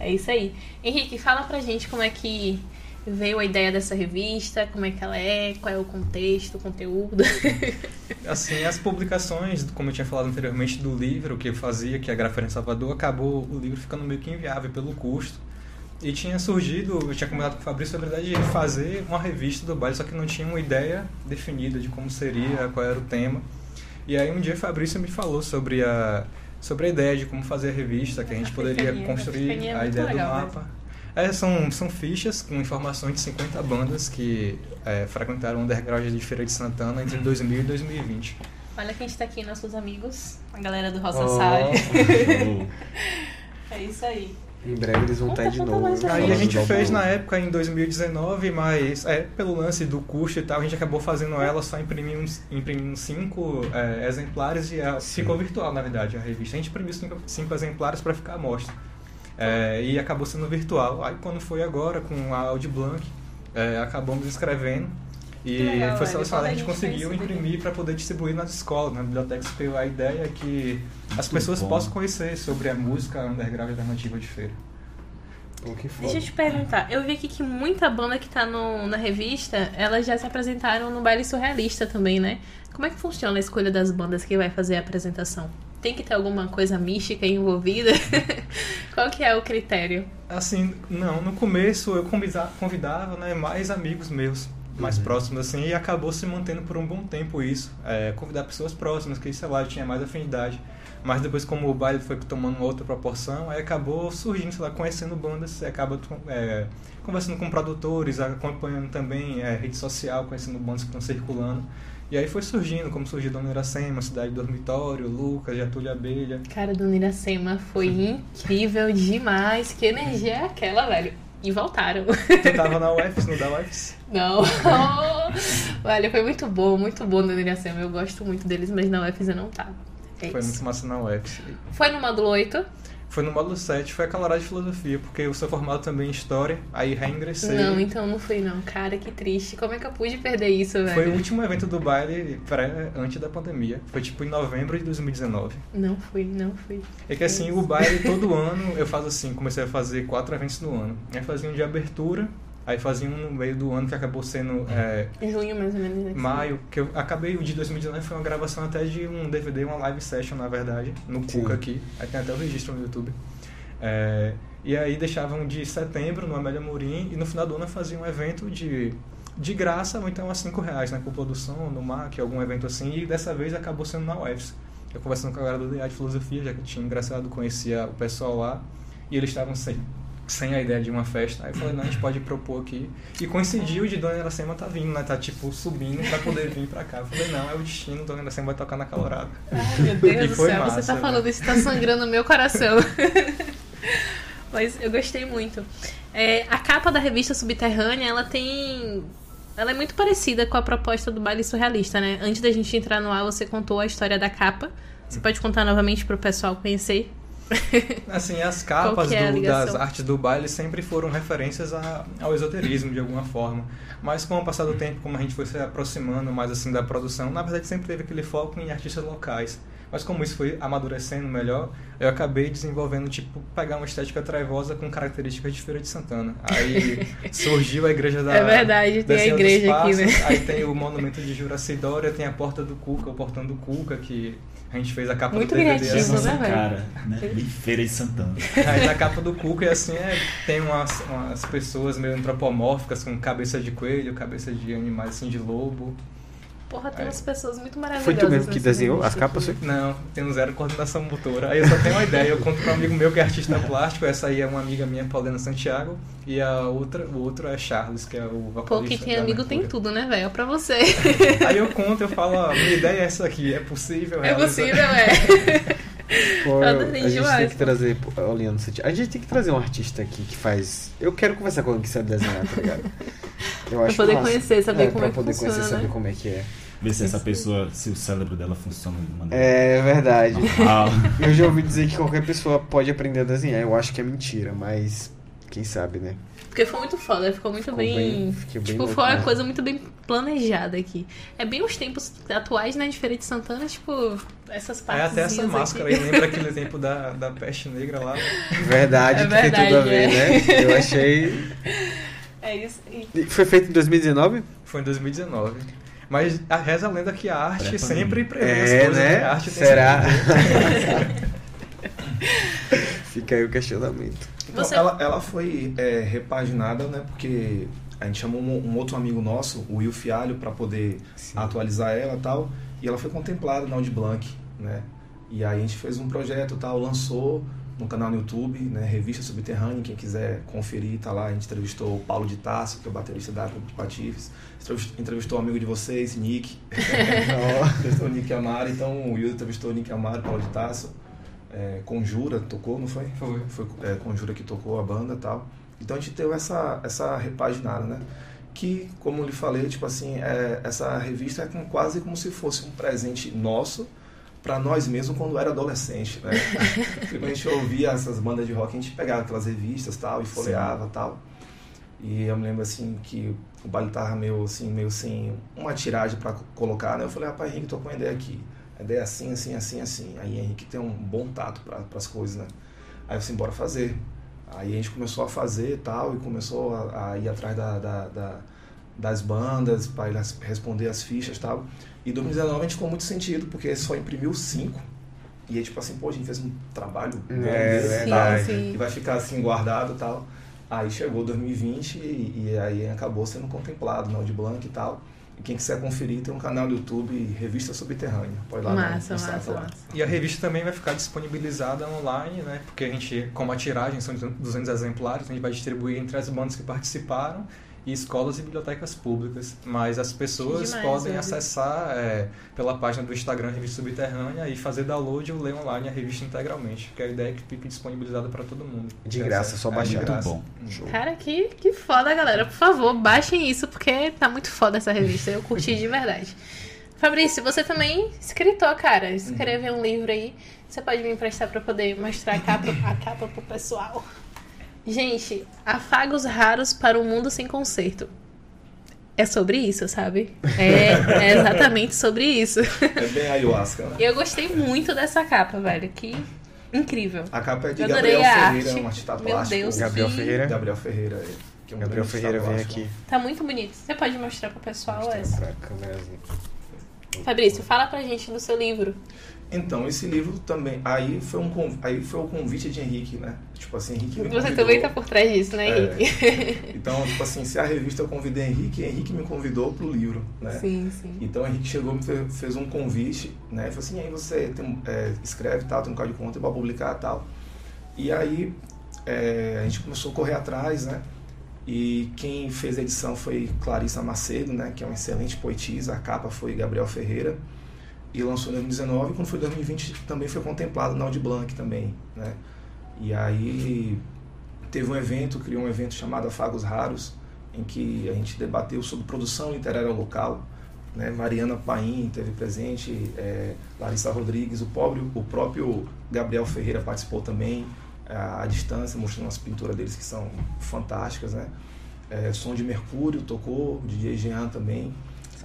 É isso aí. Henrique, fala pra gente como é que veio a ideia dessa revista, como é que ela é, qual é o contexto, o conteúdo. Assim, as publicações, como eu tinha falado anteriormente, do livro que eu fazia, que é a Grafeira em Salvador, acabou o livro ficando meio que inviável pelo custo. E tinha surgido, eu tinha comentado com o Fabrício, a verdade, de fazer uma revista do baile, só que não tinha uma ideia definida de como seria, qual era o tema. E aí um dia o Fabrício me falou sobre a, sobre a ideia de como fazer a revista, que a gente A poderia a construir é a muito ideia do mapa. É, são, são fichas com informações de 50 bandas que é, frequentaram o underground de Feira de Santana entre 2000 e 2020. Olha quem está aqui, nossos amigos, a galera do Roça Oh. Sabe. É isso aí. Em breve eles vão estar de novo. Aí a gente fez na época em 2019, mas é, pelo lance do custo e tal, a gente acabou fazendo ela só imprimindo, imprimindo cinco é, exemplares e ela Sim. ficou virtual, na verdade, a revista. A gente imprimiu cinco, cinco exemplares para ficar à mostra. É, e acabou sendo virtual. Aí quando foi agora, com a Audi Blanc, é, acabamos escrevendo. E legal, foi selecionado, a gente conseguiu imprimir para poder distribuir nas escolas, na biblioteca SPU. A ideia é que as Muito pessoas bom. possam conhecer sobre a música underground alternativa de feira. Pô, que foda. Deixa eu te perguntar, eu vi aqui que muita banda que tá no, na revista, elas já se apresentaram no baile surrealista também, né? Como é que funciona a escolha das bandas que vai fazer a apresentação? Tem que ter alguma coisa mística envolvida? Qual que é o critério? Assim, não, no começo eu convida- convidava né, mais amigos meus, mais próximos assim, e acabou se mantendo por um bom tempo isso. É, convidar pessoas próximas, que sei lá, eu tinha mais afinidade. Mas depois, como o baile foi tomando uma outra proporção, aí acabou surgindo, sei lá, conhecendo bandas, você acaba é, conversando com produtores, acompanhando também é, rede social, conhecendo bandas que estão circulando. E aí foi surgindo, como surgiu Dona Iracema, Cidade Dormitório, Lucas, Getúlio Abelha. Cara, do Iracema foi incrível demais. Que energia é aquela, velho? E voltaram. Tu tava na UFS, no da UFS? Não. Olha, foi muito bom, muito bom no Iracema. Eu gosto muito deles, mas na UFS eu não tava. É Foi isso. muito massa na UFS. Foi no módulo 8? Foi no módulo 7, foi hora de filosofia, porque eu sou formado também em história, aí reingressei. Não, então não fui não. Cara, que triste. Como é que eu pude perder isso, velho? Foi o último evento do baile pré, antes da pandemia. Foi tipo em novembro de 2019. Não fui, não fui. É que assim, o baile todo ano eu faço assim, comecei a fazer quatro eventos no ano. Aí fazia um de abertura, aí fazia um no meio do ano que acabou sendo é, Em junho, mais ou menos. né? maio, que eu acabei o de 2019 foi uma gravação até de um DVD, uma live session, na verdade, no Sim. Cuca aqui. Aí tem até o registro no YouTube. É, e aí deixavam de setembro no Amélia Mourim e no final do ano eu fazia um evento de, de graça, ou então a 5 reais na Cúpula do Som, no MAC, algum evento assim, e dessa vez acabou sendo na UFS. Eu conversando com a galera do DA de Filosofia, já que tinha engraçado, conhecia o pessoal lá, e eles estavam sem, sem a ideia de uma festa. Aí eu falei, não, a gente pode propor aqui. E coincidiu de Dona Iracema tá vindo, né? Tá tipo subindo pra poder vir pra cá. Eu falei, não, é o destino, Dona Iracema vai tocar na calorada. Ai, meu Deus do céu, massa, você tá velho. falando isso, tá sangrando meu coração. Mas eu gostei muito. É, a capa da revista Subterrânea, ela tem. Ela é muito parecida com a proposta do baile surrealista, né? Antes da gente entrar no ar, você contou a história da capa. Você pode contar novamente pro pessoal conhecer? Assim, as capas é do- das artes do baile sempre foram referências a- ao esoterismo de alguma forma. Mas com o passar do tempo, como a gente foi se aproximando mais assim da produção, na verdade sempre teve aquele foco em artistas locais. Mas como isso foi amadurecendo melhor, eu acabei desenvolvendo, tipo, pegar uma estética traivosa com características de Feira de Santana. Aí surgiu a igreja da... É verdade, tem a igreja aqui, né? Passos, Aí tem o monumento de Juraci Dória, tem a porta do Cuca, o portão do Cuca, que a gente fez a capa Muito do DVD. criativo, assim. Nossa né, cara, né? Bem Feira de Santana. Aí na capa do Cuca, e assim, é, tem umas, umas pessoas meio antropomórficas com cabeça de coelho, cabeça de animais assim, de lobo. Porra, tem É. umas pessoas muito maravilhosas. Foi tu mesmo que desenhou as capas? Foi? Não, tem um zero coordenação motora. Aí eu só tenho uma ideia, eu conto pra um amigo meu que é artista plástico, essa aí é uma amiga minha, Paulina Santiago, e a outra, o outro é Charles, que é o vocalista. Pô, quem tem amigo tem tudo, né, velho? É pra você. Aí eu conto, eu falo, ó, minha ideia é essa aqui, é possível É realizar. possível, é. Pô, Eu a adorei gente demais, tem que trazer, olhando a gente tem que trazer um artista aqui que faz. Eu quero conversar com alguém que sabe desenhar, tá ligado? Eu Pra poder massa. conhecer, saber como pra é que poder funciona, conhecer, né? saber como é que é. Ver se essa pessoa, se o cérebro dela funciona de maneira É verdade. normal. Eu já ouvi dizer que qualquer pessoa pode aprender a desenhar. Eu acho que é mentira, mas quem sabe, né? Porque foi muito foda, ficou muito Ficou bem. bem- bem tipo, louco, foi uma né? coisa muito bem planejada aqui. É bem os tempos atuais, né? De Feira de Santana, tipo, essas É partes. até essa máscara aí, lembra aquele tempo da, da peste negra lá? Verdade, É que tem tudo a ver, verdade, né? Eu achei. É isso. E Foi feito em 2019? Foi em 2019. Mas a reza a lenda que a arte sempre prevê É, as coisas, né? né? A arte Será? sempre- Fica aí o questionamento. Então, Você- ela, ela foi é, repaginada, né? Porque a gente chamou um, um outro amigo nosso, o Will Fialho, para poder Sim. atualizar ela e tal. E ela foi contemplada na Audi Blanc, né? E aí a gente fez um projeto e tal, lançou, no canal no YouTube, né? Revista Subterrânea, quem quiser conferir, tá lá. A gente entrevistou o Paulo de Tasso, que é o baterista da Clube de Patifes. Entrevistou um amigo de vocês, Nick. entrevistou o Nick Amaro. Então o Yuri entrevistou o Nick Amaro, Paulo de Tasso. É, Conjura tocou, não foi? Foi. Foi é, Conjura que tocou a banda e tal. Então a gente teve essa, essa repaginada, né? Que, como lhe falei, tipo assim, é, essa revista é com, quase como se fosse um presente nosso para nós mesmos quando era adolescente, né? Quando a gente ouvia essas bandas de rock, a gente pegava aquelas revistas tal e folheava Sim. tal. E eu me lembro assim que o baile tava meio assim, meio sem uma tiragem para colocar, né? Eu falei, rapaz, Henrique, tô com uma ideia aqui. A ideia é assim, assim, assim, assim. Aí Henrique tem um bom tato para as coisas, né? Aí eu falei, bora fazer. Aí a gente começou a fazer e tal, e começou a, a ir atrás da, da, da das bandas para responder as fichas e tal. E 2019 a gente ficou muito sentido, porque só imprimiu cinco. E aí, tipo assim, pô, a gente fez um trabalho é, verdade. Sim, que vai ficar assim guardado e tal. Aí chegou 2020 e, e aí acabou sendo contemplado no de Blanc e tal. E quem quiser conferir, tem um canal no YouTube, Revista Subterrânea. Pode ir lá massa, no, no massa, lá. massa. E a revista também vai ficar disponibilizada online, né? Porque a gente, como a tiragem são 200 exemplares, a gente vai distribuir entre as bandas que participaram e escolas e bibliotecas públicas. Mas as pessoas demais, podem sabe? acessar é, pela página do Instagram Revista Subterrânea e fazer download ou ler online a revista integralmente, que a ideia é que fique disponibilizada para todo mundo. De graça, é só baixar. É muito bom. Show. Cara, que, que foda, galera. Por favor, baixem isso, porque tá muito foda essa revista. Eu curti de verdade. Fabrício, você também é escritor, cara. Escreveu um livro aí. Você pode me emprestar pra poder mostrar a capa, a capa pro pessoal. Gente, afagos raros para um mundo sem conserto. É sobre isso, sabe? É, é exatamente sobre isso. É bem ayahuasca, né? E eu gostei muito dessa capa, velho. Que incrível. A capa é de Gabriel Ferreira, arte. um artista Meu plástico. Deus, Gabriel que- Ferreira. Gabriel Ferreira, é, que é um Gabriel Ferreira vem aqui. plástico. Tá muito bonito. Você pode mostrar pro pessoal essa? pra câmerazinha. Fabrício, fala pra gente do seu livro. Então, esse livro também, aí foi, um, aí foi o convite de Henrique, né? Tipo assim, Henrique me Você convidou. também tá por trás disso, né, É. Henrique? Então, tipo assim, se a revista eu convidei Henrique, Henrique me convidou pro livro, né? Sim, sim. Então Henrique chegou, me fe- fez um convite, né? Falou assim, aí você tem, é, escreve tal, tem um código de conta para publicar tal. E aí é, a gente começou a correr atrás, né? E quem fez a edição foi Clarissa Macedo, né? Que é uma excelente poetisa. A capa foi Gabriel Ferreira. E lançou em 2019. E quando foi 2020 também foi contemplado na Audi Blanc também, né? E aí teve um evento, criou um evento chamado Afagos Raros, em que a gente debateu sobre produção literária local. Né? Mariana Paim teve presente, é, Larissa Rodrigues, o, pobre, o próprio Gabriel Ferreira participou também, à, à distância, mostrando as pinturas deles que são fantásticas. Né? É, Som de Mercúrio tocou, DJ Jean também.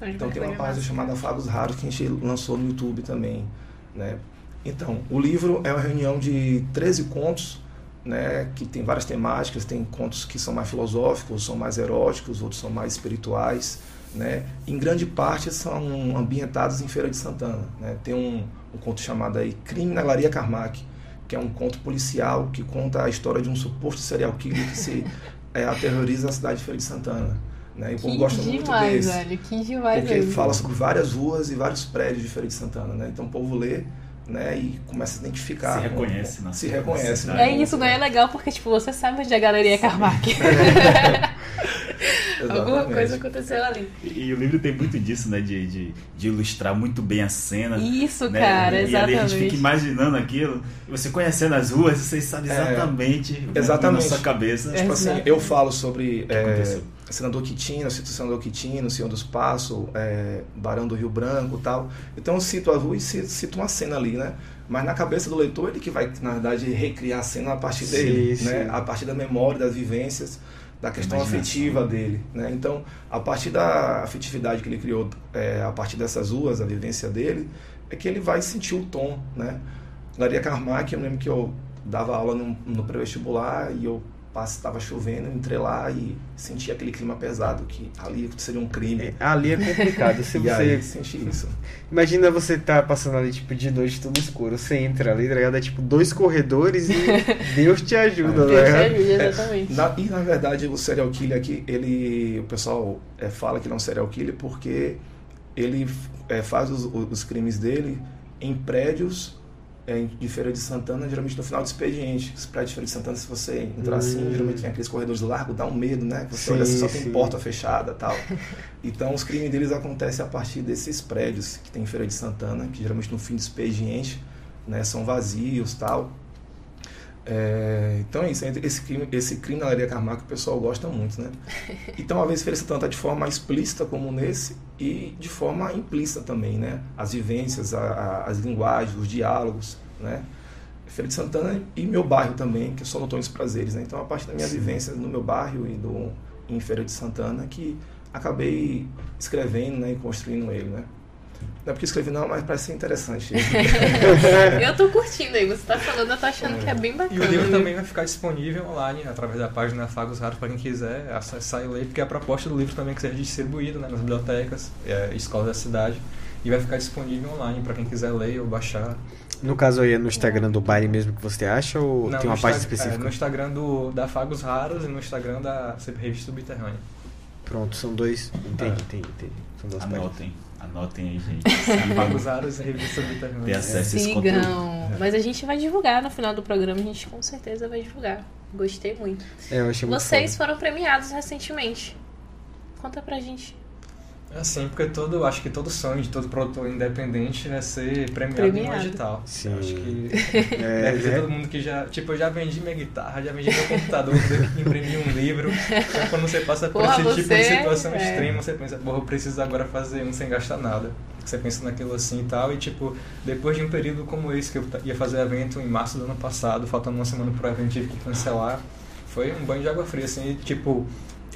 Então tem uma página chamada Afagos Raros que a gente lançou no YouTube também, né? Então, o livro é uma reunião de 13 contos, né, que tem várias temáticas, tem contos que são mais filosóficos, são mais eróticos, outros são mais espirituais, né? Em grande parte são ambientados em Feira de Santana, né? Tem um, um conto chamado aí Crime na Laria Carmack, que é um conto policial que conta a história de um suposto serial killer que se é, aterroriza a cidade de Feira de Santana, né? E o povo Que gosta muito demais, desse. velho. Que demais Porque mesmo. fala sobre várias ruas e vários prédios de Feira de Santana, né? Então o povo lê, né, e começa a identificar. Se reconhece na Se reconhece, cidade. É isso, né? É legal porque, tipo, você sabe onde é a Galeria Carmack. Alguma Exatamente. coisa aconteceu ali. E, e o livro tem muito disso, né? De, de, de ilustrar muito bem a cena. Isso, né? cara, e ali a gente exatamente. fica imaginando aquilo. E você conhecendo as ruas, você sabe É, exatamente, o que exatamente. na sua cabeça. Tipo assim, eu falo sobre é, aconteceu? Senador Quitino, cito o Senador Quitino, Senhor dos Passos, é, Barão do Rio Branco tal. Então eu cito a rua e cito, cito uma cena ali, né? Mas na cabeça do leitor, ele que vai, na verdade, recriar a cena a partir Sim, dele, sim. né? A partir da memória, das vivências, da questão Imaginação. afetiva dele, né? Então, a partir da afetividade que ele criou, é, a partir dessas ruas, a vivência dele, é que ele vai sentir o tom, né? Laria Carmack, eu lembro que eu dava aula no, no pré-vestibular e eu estava chovendo, eu entrei lá e senti aquele clima pesado, que ali seria um crime. Ali é complicado. Se você. aí senti isso. Imagina você tá passando ali, tipo, de noite tudo escuro. Você entra ali, tá ligado? É tipo dois corredores e Deus te ajuda, Deus te né? ajude, exatamente. Na- e na verdade o serial killer aqui, ele, o pessoal é, fala que ele é um serial killer porque ele é, faz os, os crimes dele em prédios é, de Feira de Santana, geralmente no final do expediente. Os prédios de Feira de Santana, se você entrar assim, Hum. geralmente tem aqueles corredores largos, dá um medo, né? Você Sim, olha assim, só tem sim. porta fechada tal. Então, os crimes deles acontecem a partir desses prédios que tem em Feira de Santana, que geralmente no fim do expediente né, são vazios tal. É, então é isso, esse crime, esse crime na Galeria Carmaco o pessoal gosta muito, né? Então, Feira de Santana está de forma explícita, como nesse, e de forma implícita também, né? As vivências, a- a- as linguagens, os diálogos, né? Feira de Santana e meu bairro também, que eu sou no Antônio dos Prazeres, né? Então, a parte da minha vivência no meu bairro e do, em Feira de Santana que acabei escrevendo né, e construindo ele, né? Não é porque escrevi não, mas parece ser interessante. Eu tô curtindo aí, você tá falando, eu tô achando que é bem E bacana. o livro também vai ficar disponível online através da página Fagos Raros para quem quiser acessar e ler, porque a proposta do livro também é que seja distribuído né, nas bibliotecas, é, escolas da cidade, e vai ficar disponível online para quem quiser ler ou baixar. No caso aí é no Instagram do baile mesmo que você acha ou Não, tem uma no página Insta- é, específica? no Instagram do, da Fagos Raros e no Instagram da Revista Subterrânea. Pronto, são dois. Entendi, É. entendi, entendi. São duas páginas. Anotem, aí, gente. Fagos Raros e Revista Subterrânea. Ter acesso a esse conteúdo. Mas a gente vai divulgar no final do programa, a gente com certeza vai divulgar. Gostei muito. É, eu achei muito Vocês foda. foram premiados recentemente. Conta pra gente. Assim, porque todo, acho que todo sonho de todo produtor independente é ser premiado, Premiado. em digital. Sim. Eu acho que É, deve ter né? todo mundo que já. Tipo, eu já vendi minha guitarra, já vendi meu computador, imprimir um livro. Então, quando você passa por Porra, esse tipo de você- situação é. extrema, você pensa, porra, eu preciso agora fazer um sem gastar nada. Você pensa naquilo assim e tal, e tipo, depois de um período como esse, que eu ia fazer evento em março do ano passado, faltando uma semana pro evento, tive que cancelar, foi um banho de água fria, assim, e, tipo,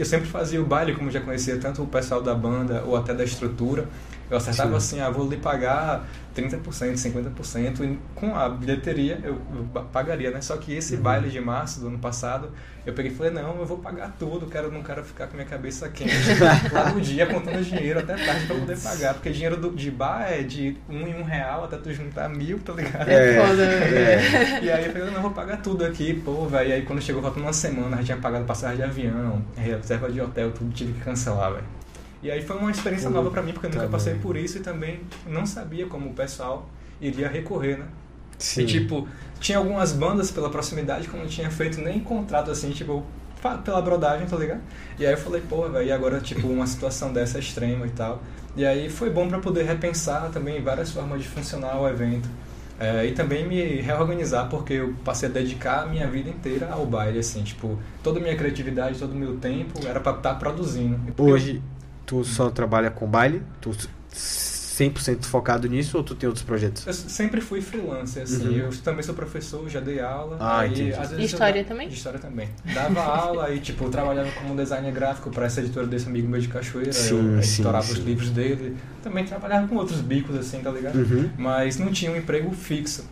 eu sempre fazia o baile, como já conhecia tanto o pessoal da banda ou até da estrutura. Eu acertava Sim. assim, ah, vou lhe pagar 30%, 50%, e com a bilheteria eu, eu pagaria, né? Só que esse baile de março do ano passado, eu peguei e falei, não, eu vou pagar tudo, quero, não quero ficar com minha cabeça quente lá no dia contando dinheiro até tarde pra poder pagar, porque dinheiro do, de bar é de um em um real até tu juntar mil, tá ligado? É, Foda, é. E aí eu falei, não, vou pagar tudo aqui, pô, velho. E aí quando chegou faltando uma semana, já tinha pagado passagem de avião, reserva de hotel, tudo tive que cancelar, velho. E aí foi uma experiência nova pra mim, porque eu nunca Tá passei por isso e também não sabia como o pessoal iria recorrer, né? Sim. E tipo, tinha algumas bandas pela proximidade que eu não tinha feito nem contrato assim, tipo, pela brodagem, tá ligado? E aí eu falei, pô, velho, e agora, tipo, uma situação dessa extrema e tal. E aí foi bom pra poder repensar também várias formas de funcionar o evento. É, e também me reorganizar, porque eu passei a dedicar a minha vida inteira ao baile, assim, tipo, toda a minha criatividade, todo o meu tempo era pra estar produzindo. E porque Hoje, tu só trabalha com baile? Tu 100% focado nisso ou tu tem outros projetos? Eu sempre fui freelancer, assim. Uhum. Eu também sou professor, já dei aula. Ah, aí, entendi. às vezes história também? De história também. Dava aula e, tipo, eu trabalhava como designer gráfico para essa editora desse amigo meu de Cachoeira. Sim, eu sim, editorava sim. os livros dele. Também trabalhava com outros bicos, assim, tá ligado? Uhum. Mas não tinha um emprego fixo.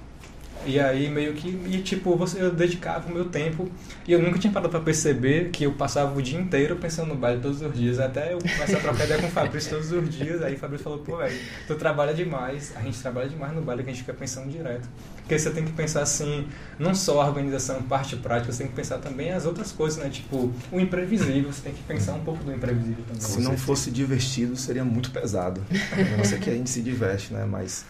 E aí meio que, e tipo, você, eu dedicava o meu tempo e eu nunca tinha parado pra perceber que eu passava o dia inteiro pensando no baile todos os dias. Até eu começar a trocar ideia com o Fabrício todos os dias. Aí o Fabrício falou, pô, velho, tu trabalha demais, a gente trabalha demais no baile que a gente fica pensando direto. Porque você tem que pensar assim, não só a organização, parte prática, você tem que pensar também as outras coisas, né? Tipo, o imprevisível, você tem que pensar um pouco do imprevisível também. Se não fosse divertido, seria muito pesado. A não ser que a gente se diverte, né? Mas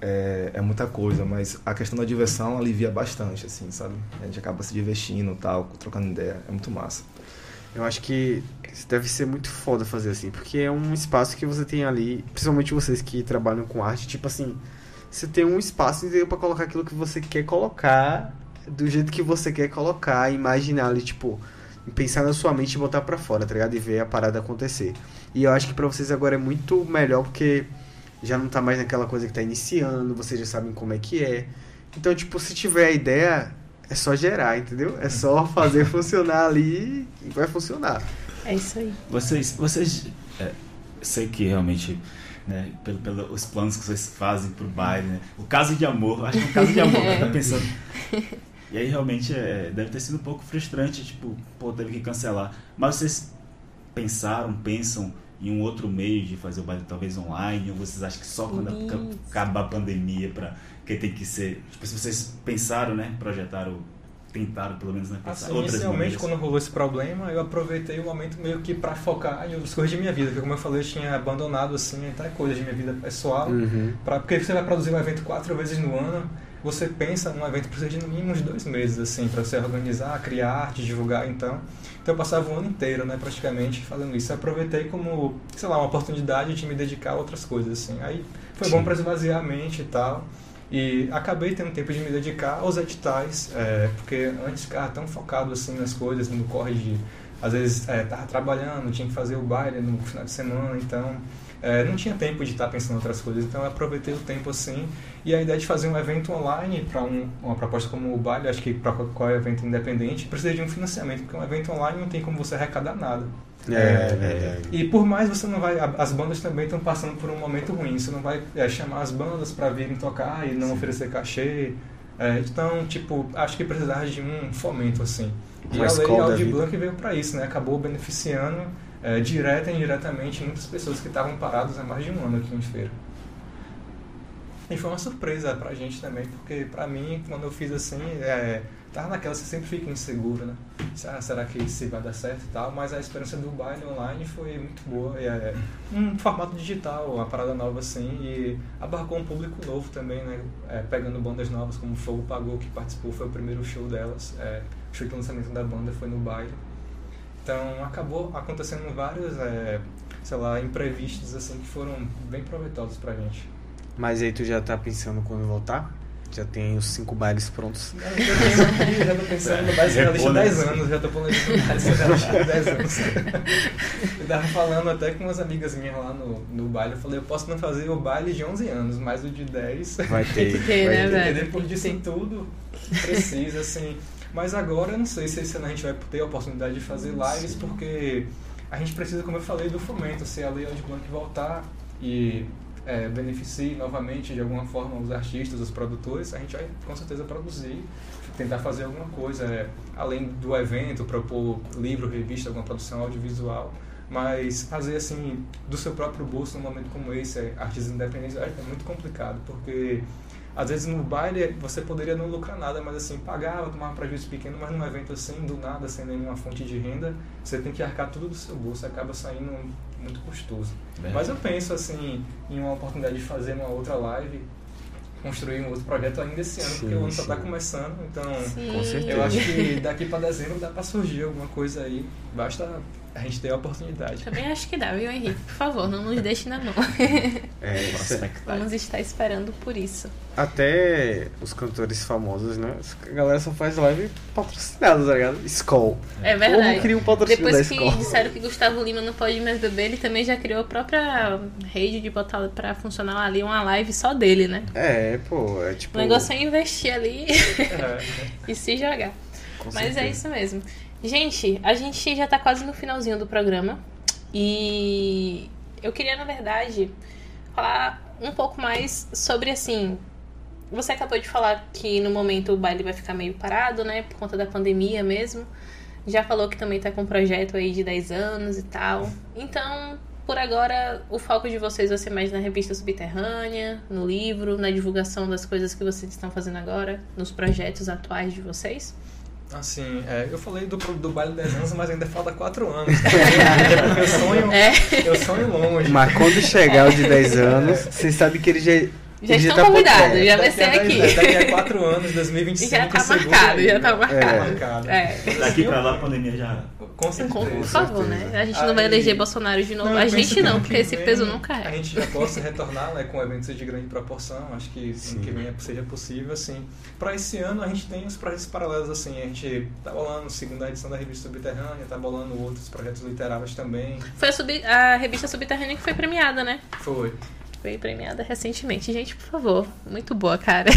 é, é muita coisa. Mas a questão da diversão alivia bastante, assim, sabe? A gente acaba se divertindo tal, trocando ideia. É muito massa. Eu acho que deve ser muito foda fazer assim, porque é um espaço que você tem ali, principalmente vocês que trabalham com arte, tipo assim, você tem um espaço entendeu, pra colocar aquilo que você quer colocar do jeito que você quer colocar, imaginar ali, tipo, pensar na sua mente e botar pra fora, tá ligado? E ver a parada acontecer. E eu acho que pra vocês agora é muito melhor porque já não tá mais naquela coisa que tá iniciando, vocês já sabem como é que é. Então, tipo, se tiver a ideia, é só gerar, entendeu? É só fazer funcionar ali e vai funcionar. É isso aí. Vocês, vocês é, sei que realmente, né, pelo, pelo, os planos que vocês fazem pro baile, né, o caso de amor, acho que é um caso de amor, né, tá pensando. E aí realmente é, deve ter sido um pouco frustrante, tipo, pô, teve que cancelar. Mas vocês pensaram, pensam em um outro meio de fazer o baile, talvez online, ou vocês acham que só quando Isso. acabar a pandemia para que tem que ser, tipo, se vocês pensaram, né, projetaram tentaram, pelo menos, né? Pensar Assim, outras inicialmente, maneiras. quando rolou esse problema, eu aproveitei o momento meio que pra focar em outras coisas de minha vida. Porque, como eu falei, eu tinha abandonado, assim, até coisas de minha vida pessoal. Uhum. Pra, porque você vai produzir um evento quatro vezes no ano, você pensa num evento precisa de no mínimo uns dois meses, assim, pra você organizar, criar arte, divulgar, então. Então eu passava o ano inteiro, né, praticamente, fazendo isso. Eu aproveitei como, sei lá, uma oportunidade de me dedicar a outras coisas, assim. Aí foi bom pra esvaziar a mente e tal. E acabei tendo tempo de me dedicar aos editais, é, porque antes ficava tão focado assim nas coisas, no corre de. Às vezes é, tava trabalhando, tinha que fazer o baile no final de semana, então é, não tinha tempo de estar pensando em outras coisas. Então eu aproveitei o tempo assim. E a ideia de fazer um evento online para um, uma proposta como o baile, acho que para qualquer evento independente, precisa de um financiamento, porque um evento online não tem como você arrecadar nada. É, é verdade. E por mais você não vai. As bandas também estão passando por um momento ruim. Você não vai é, chamar as bandas para virem tocar e não oferecer cachê. É, então, tipo, acho que precisava de um fomento, assim. E a lei vida. Blanc veio para isso, né? Acabou beneficiando é, direta e indiretamente muitas pessoas que estavam paradas há mais de um ano aqui em Feira. E foi uma surpresa pra gente também, porque pra mim, quando eu fiz assim, é, tava naquela, você sempre fica inseguro, né? Ah, será que isso vai dar certo e tal? Mas a experiência do baile online foi muito boa. É um formato digital, uma parada nova assim, e abarcou um público novo também, né? É, pegando bandas novas como Fogo Pagou, que participou, foi o primeiro show delas. É, o show de lançamento da banda foi no baile. Então acabou acontecendo vários, é, sei lá, imprevistos assim que foram bem proveitosos pra gente. Mas aí tu já tá pensando quando voltar? Já tem os cinco bailes prontos. Eu tenho aqui, já tô pensando no Baile Surrealista há 10 anos, já tô planejando o Baile Surrealista há 10 anos. Eu tava falando até com umas amigas minhas lá no, no baile, eu falei, eu posso não fazer o baile de 11 anos, mas o de 10 Vai ter. vai né, ter. velho? Porque depois disso tudo, precisa, assim. Mas agora eu não sei se esse ano a gente vai ter a oportunidade de fazer lives, porque a gente precisa, como eu falei, do fomento, se a Lei Aldir voltar e é, beneficie novamente de alguma forma os artistas, os produtores, a gente vai com certeza produzir, tentar fazer alguma coisa, é, além do evento, propor livro, revista, alguma produção audiovisual, mas fazer assim do seu próprio bolso num momento como esse, é, artistas independentes, é muito complicado, porque às vezes no baile você poderia não lucrar nada, mas assim, pagava, tomar um prejuízo pequeno, mas num evento assim, do nada, sem nenhuma fonte de renda, você tem que arcar tudo do seu bolso, acaba saindo muito custoso. Verdade. Mas eu penso assim, em uma oportunidade de fazer uma outra live, construir um outro projeto ainda esse ano, porque Sim, o ano só está começando, então Sim. Eu acho que daqui para dezembro dá para surgir alguma coisa aí, basta a gente ter a oportunidade. Também acho que dá, viu, Henrique? Por favor, não nos deixe na mão. É, é-. Vamos estar esperando por isso. até os cantores famosos, né? A galera só faz live patrocinada, tá ligado? Skol. É Como verdade. cria um patrocínio da Depois que Skol? disseram que Gustavo Lima não pode mais beber, ele também já criou a própria rede de botar pra funcionar ali uma live só dele, né? É, pô, é tipo. O negócio é investir ali É, e se jogar. com Mas é certeza. isso mesmo. Gente, a gente já tá quase no finalzinho do programa. E eu queria, na verdade, falar um pouco mais sobre assim. Você acabou de falar que no momento o baile vai ficar meio parado, né? Por conta da pandemia mesmo. Já falou que também tá com um projeto aí de 10 anos e tal. Então, por agora, o foco de vocês vai ser mais na revista subterrânea, no livro, na divulgação das coisas que vocês estão fazendo agora, nos projetos atuais de vocês. Assim, é, eu falei do, do baile 10 anos, mas ainda falta 4 anos. tá eu sonho, É. eu sonho longe. Mas quando chegar o de 10 anos, vocês sabem que ele já. Já estão tá convidados, já vai Daqui ser a aqui. Daqui a 4 anos, 2025, Já tá marcado, aí. já tá marcado. Tá marcado. É. Daqui pra lá a pandemia já. Com certeza. Por favor, né? A gente não vai Aí- eleger Bolsonaro de novo. Não, a gente não, porque que esse vem peso não A cai. gente já possa retornar né, com eventos de grande proporção. Acho que Sim. ano que vem seja possível, assim. Para esse ano, a gente tem os projetos paralelos, assim. A gente tá bolando a segunda edição da revista Subterrânea, tá bolando outros projetos literários também. Foi a, sub- a revista Subterrânea que foi premiada, né? Foi. Foi premiada recentemente. Gente, por favor. Muito boa, cara.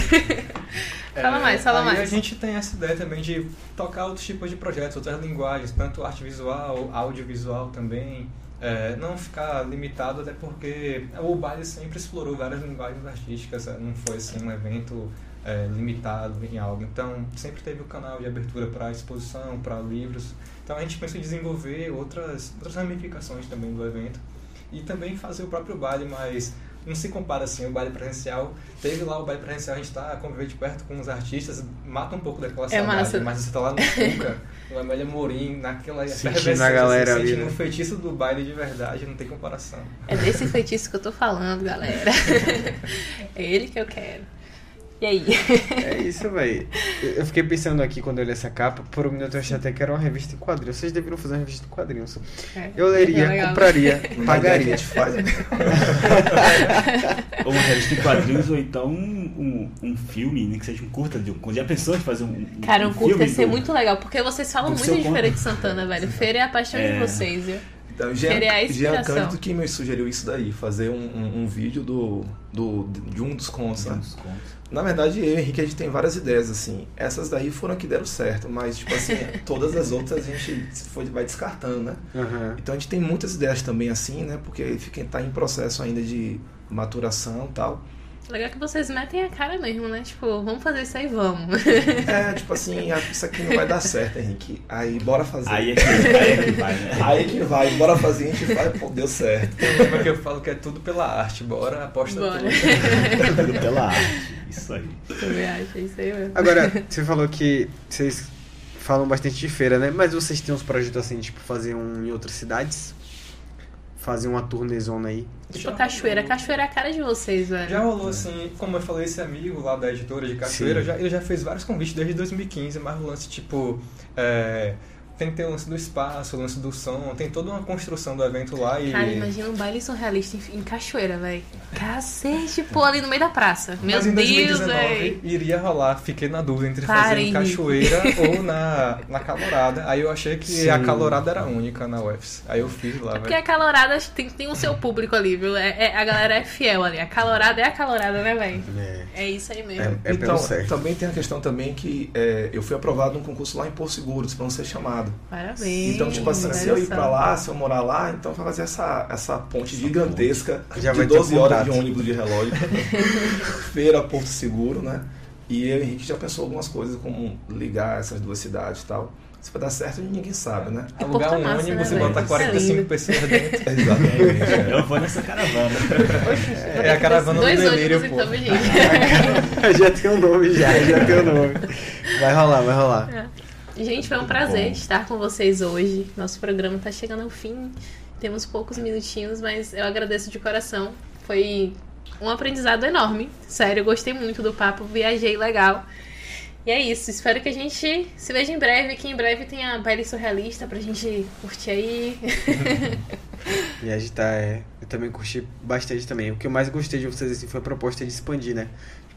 fala mais, fala É, mais. a gente tem essa ideia também de tocar outros tipos de projetos, outras linguagens, tanto arte visual, audiovisual também. É, não ficar limitado, até porque o baile sempre explorou várias linguagens artísticas, é, não foi assim um evento é, limitado em algo. Então, sempre teve o canal de abertura para exposição, para livros. Então, a gente pensa em desenvolver outras, outras ramificações também do evento e também fazer o próprio baile, mas não se compara assim o baile presencial. Teve lá o baile presencial, a gente tá convivendo de perto com os artistas, mata um pouco daquela É saudade, massa. mas você tá lá no Cuca, no Amélia Morim, naquela Sentindo a galera assim, ali, sentindo né? o feitiço do baile de verdade, não tem comparação. É desse feitiço que eu tô falando, galera. é ele que eu quero. E aí? É isso, velho. Eu fiquei pensando aqui quando eu li essa capa, por um minuto eu achei até que era uma revista em quadrinhos. Vocês deveriam fazer uma revista em quadrinhos. É, Eu leria, legal. compraria, a pagaria. gente faz. Ou uma revista em quadrinhos, ou então um, um, um filme, nem que seja um curta. De, um- já pensou em fazer um, um Cara, um curta filme ia ser do- muito legal, porque vocês falam do muito de Feira de Santana, velho. Feira é a paixão de É. vocês, viu? Então, Jean, Jean. Cândido que me sugeriu isso daí, fazer um, um, um vídeo do, do, de um dos contos. né? Uns contos. Na verdade, eu e Henrique, a gente tem várias ideias, assim. Essas daí foram que deram certo, mas, tipo assim, todas as outras a gente foi, vai descartando, né? Aham. Então a gente tem muitas ideias também assim, né? Porque fica, tá em processo ainda de maturação e tal. Legal que vocês metem a cara mesmo, né? Tipo, vamos fazer isso aí, vamos. É, tipo assim, isso aqui não vai dar certo, Henrique. Aí bora fazer. Aí é que, aí é que vai, né? Aí que vai, bora fazer, a gente faz, pô, deu certo. Como é que eu falo que é tudo pela arte, bora, aposta Bora. tudo. Tudo pela arte. Isso aí. Também acho, é isso aí mesmo. Agora, você falou que vocês falam bastante de feira, né? Mas vocês têm uns projetos assim, tipo, fazer um em outras cidades? Fazer uma turnezona aí? Tipo, cachoeira. Cachoeira é a cara de vocês, velho. Já rolou assim, como eu falei, esse amigo lá da editora de Cachoeira, já, ele já fez vários convites desde 2015, mas o lance tipo. é, tem que ter o lance do espaço, o lance do som, tem toda uma construção do evento lá e. Cara, imagina um baile surrealista em, em cachoeira, velho. Cacete, pô, ali no meio da praça. Meu mas em Deus, 2019 velho. iria rolar, fiquei na dúvida entre fazer em. Cachoeira ou na, na Calorada. Aí eu achei que Sim. a Calorada era única na UFS. Aí eu fiz lá, É porque velho. a calorada tem, tem o seu público ali, viu? É, é- a galera é fiel ali. A calorada é a calorada, né, velho? É. É isso aí mesmo. É, é pelo então, certo. também tem a questão também que é, eu fui aprovado num concurso lá em Porto Seguro, pra não ser chamado. Parabéns. Então, tipo assim, se eu ir pra lá, se eu morar lá, então vai fazer essa, essa ponte gigantesca Já de vai ter 12 horas de ônibus de relógio. Feira Porto Seguro, né? E eu e o Henrique já pensou algumas coisas, como ligar essas duas cidades e tal. Se vai dar certo, ninguém sabe, né? É Alugar um Massa, ônibus né, e botar velho? 45 Isso é pessoas dentro. Exatamente. Eu vou nessa caravana. É a caravana do delírio, pô. então, gente. já tem um nome, já, já tem um nome. Vai rolar, vai rolar. Gente, foi um prazer estar com vocês hoje. Nosso programa tá chegando ao fim. Temos poucos minutinhos, mas eu agradeço de coração. Foi um aprendizado enorme. Sério, eu gostei muito do papo, viajei legal. E é isso, espero que a gente se veja em breve, que em breve tenha baile surrealista pra gente curtir aí. E a gente tá, é, eu também curti bastante também. O que eu mais gostei de vocês assim, foi a proposta de expandir, né?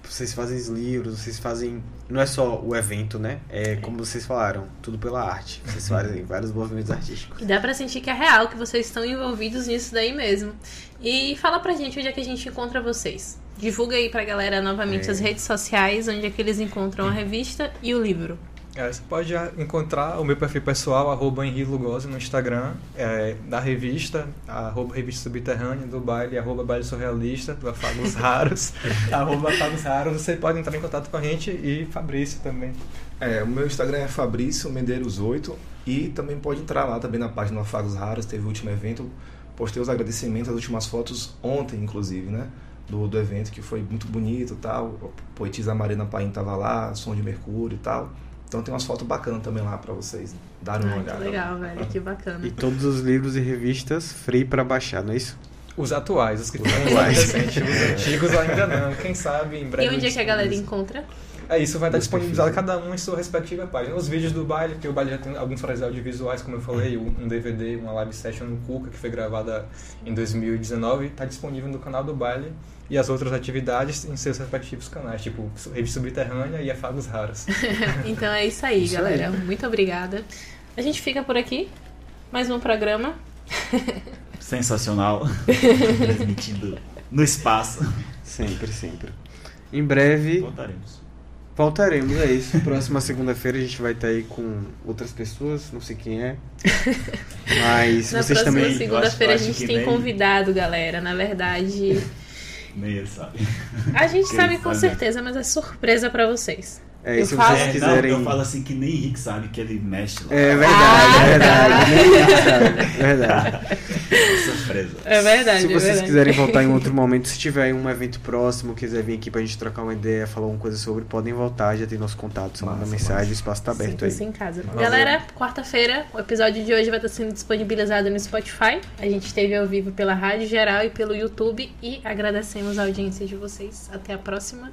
Vocês fazem os livros, vocês fazem. Não é só o evento, né? É como vocês falaram, tudo pela arte. Vocês fazem vários movimentos artísticos. E dá pra sentir que é real, que vocês estão envolvidos nisso daí mesmo. E fala pra gente onde é que a gente encontra vocês. Divulga aí pra galera novamente É. as redes sociais, onde é que eles encontram a revista e o livro. É, você pode encontrar o meu perfil pessoal, arroba Henri Lugosi, no Instagram, é, da revista, arroba Revista Subterrânea, do baile, arroba Baile Surrealista, do Afagos Raros, arroba Afagos Raros. Você pode entrar em contato com a gente e Fabrício também. É, o meu Instagram é Fabrício Medeiros 8 e também pode entrar lá também na página Afagos Raros, teve o último evento, postei os agradecimentos, as últimas fotos ontem, inclusive, né? Do, do evento, que foi muito bonito e tal. A poetisa Marina Paim tava lá, som de mercúrio e tal. Então tem umas fotos bacanas também lá pra vocês darem uma Ai, que olhada. legal, velho, que bacana. E todos os livros e revistas free pra baixar, não é isso? Os atuais, os que Os estão atuais. recentes, os antigos ainda não. Quem sabe em breve. E onde é que a galera encontra? É isso, vai estar disponibilizado perfis, cada um em sua respectiva página. Os vídeos do baile, porque o baile já tem alguns trajes audiovisuais, como eu falei, um DVD, uma live session no Cuca, que foi gravada em 2019, está disponível no canal do baile. E as outras atividades em seus respectivos canais, tipo Revista Subterrânea e Afagos Raros. Então é isso aí, Isso galera. Muito obrigada. A gente fica por aqui. Mais um programa. Sensacional. Transmitido no espaço. Sempre, sempre. Em breve Voltaremos. voltaremos, é isso. Próxima segunda-feira a gente vai estar aí com outras pessoas, não sei quem é. Mas Na vocês próxima também. segunda-feira a gente tem nem- convidado, galera. Na verdade, Ele sabe. a gente sabe com sabe? certeza, mas é surpresa pra vocês. É, Eu se falo- vocês É, quiserem. não, eu falo assim que nem Henrique sabe que ele mexe lá. É verdade, Ah, é verdade. tá. Nem isso, sabe? Verdade. Surpresa. É verdade, Se é vocês verdade. quiserem voltar em outro momento, se tiver um evento próximo, quiser vir aqui pra gente trocar uma ideia, falar alguma coisa sobre, podem voltar, já tem nosso contato, só manda Massa, mensagem, o espaço tá aberto aí. Sinta-se em casa. Galera, quarta-feira, o episódio de hoje vai estar sendo disponibilizado no Spotify. A gente esteve ao vivo pela Rádio Geral e pelo YouTube. E agradecemos a audiência de vocês. Até a próxima.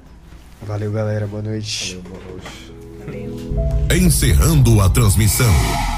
Valeu, galera. Boa noite. Valeu, boa noite. Valeu. Encerrando a transmissão.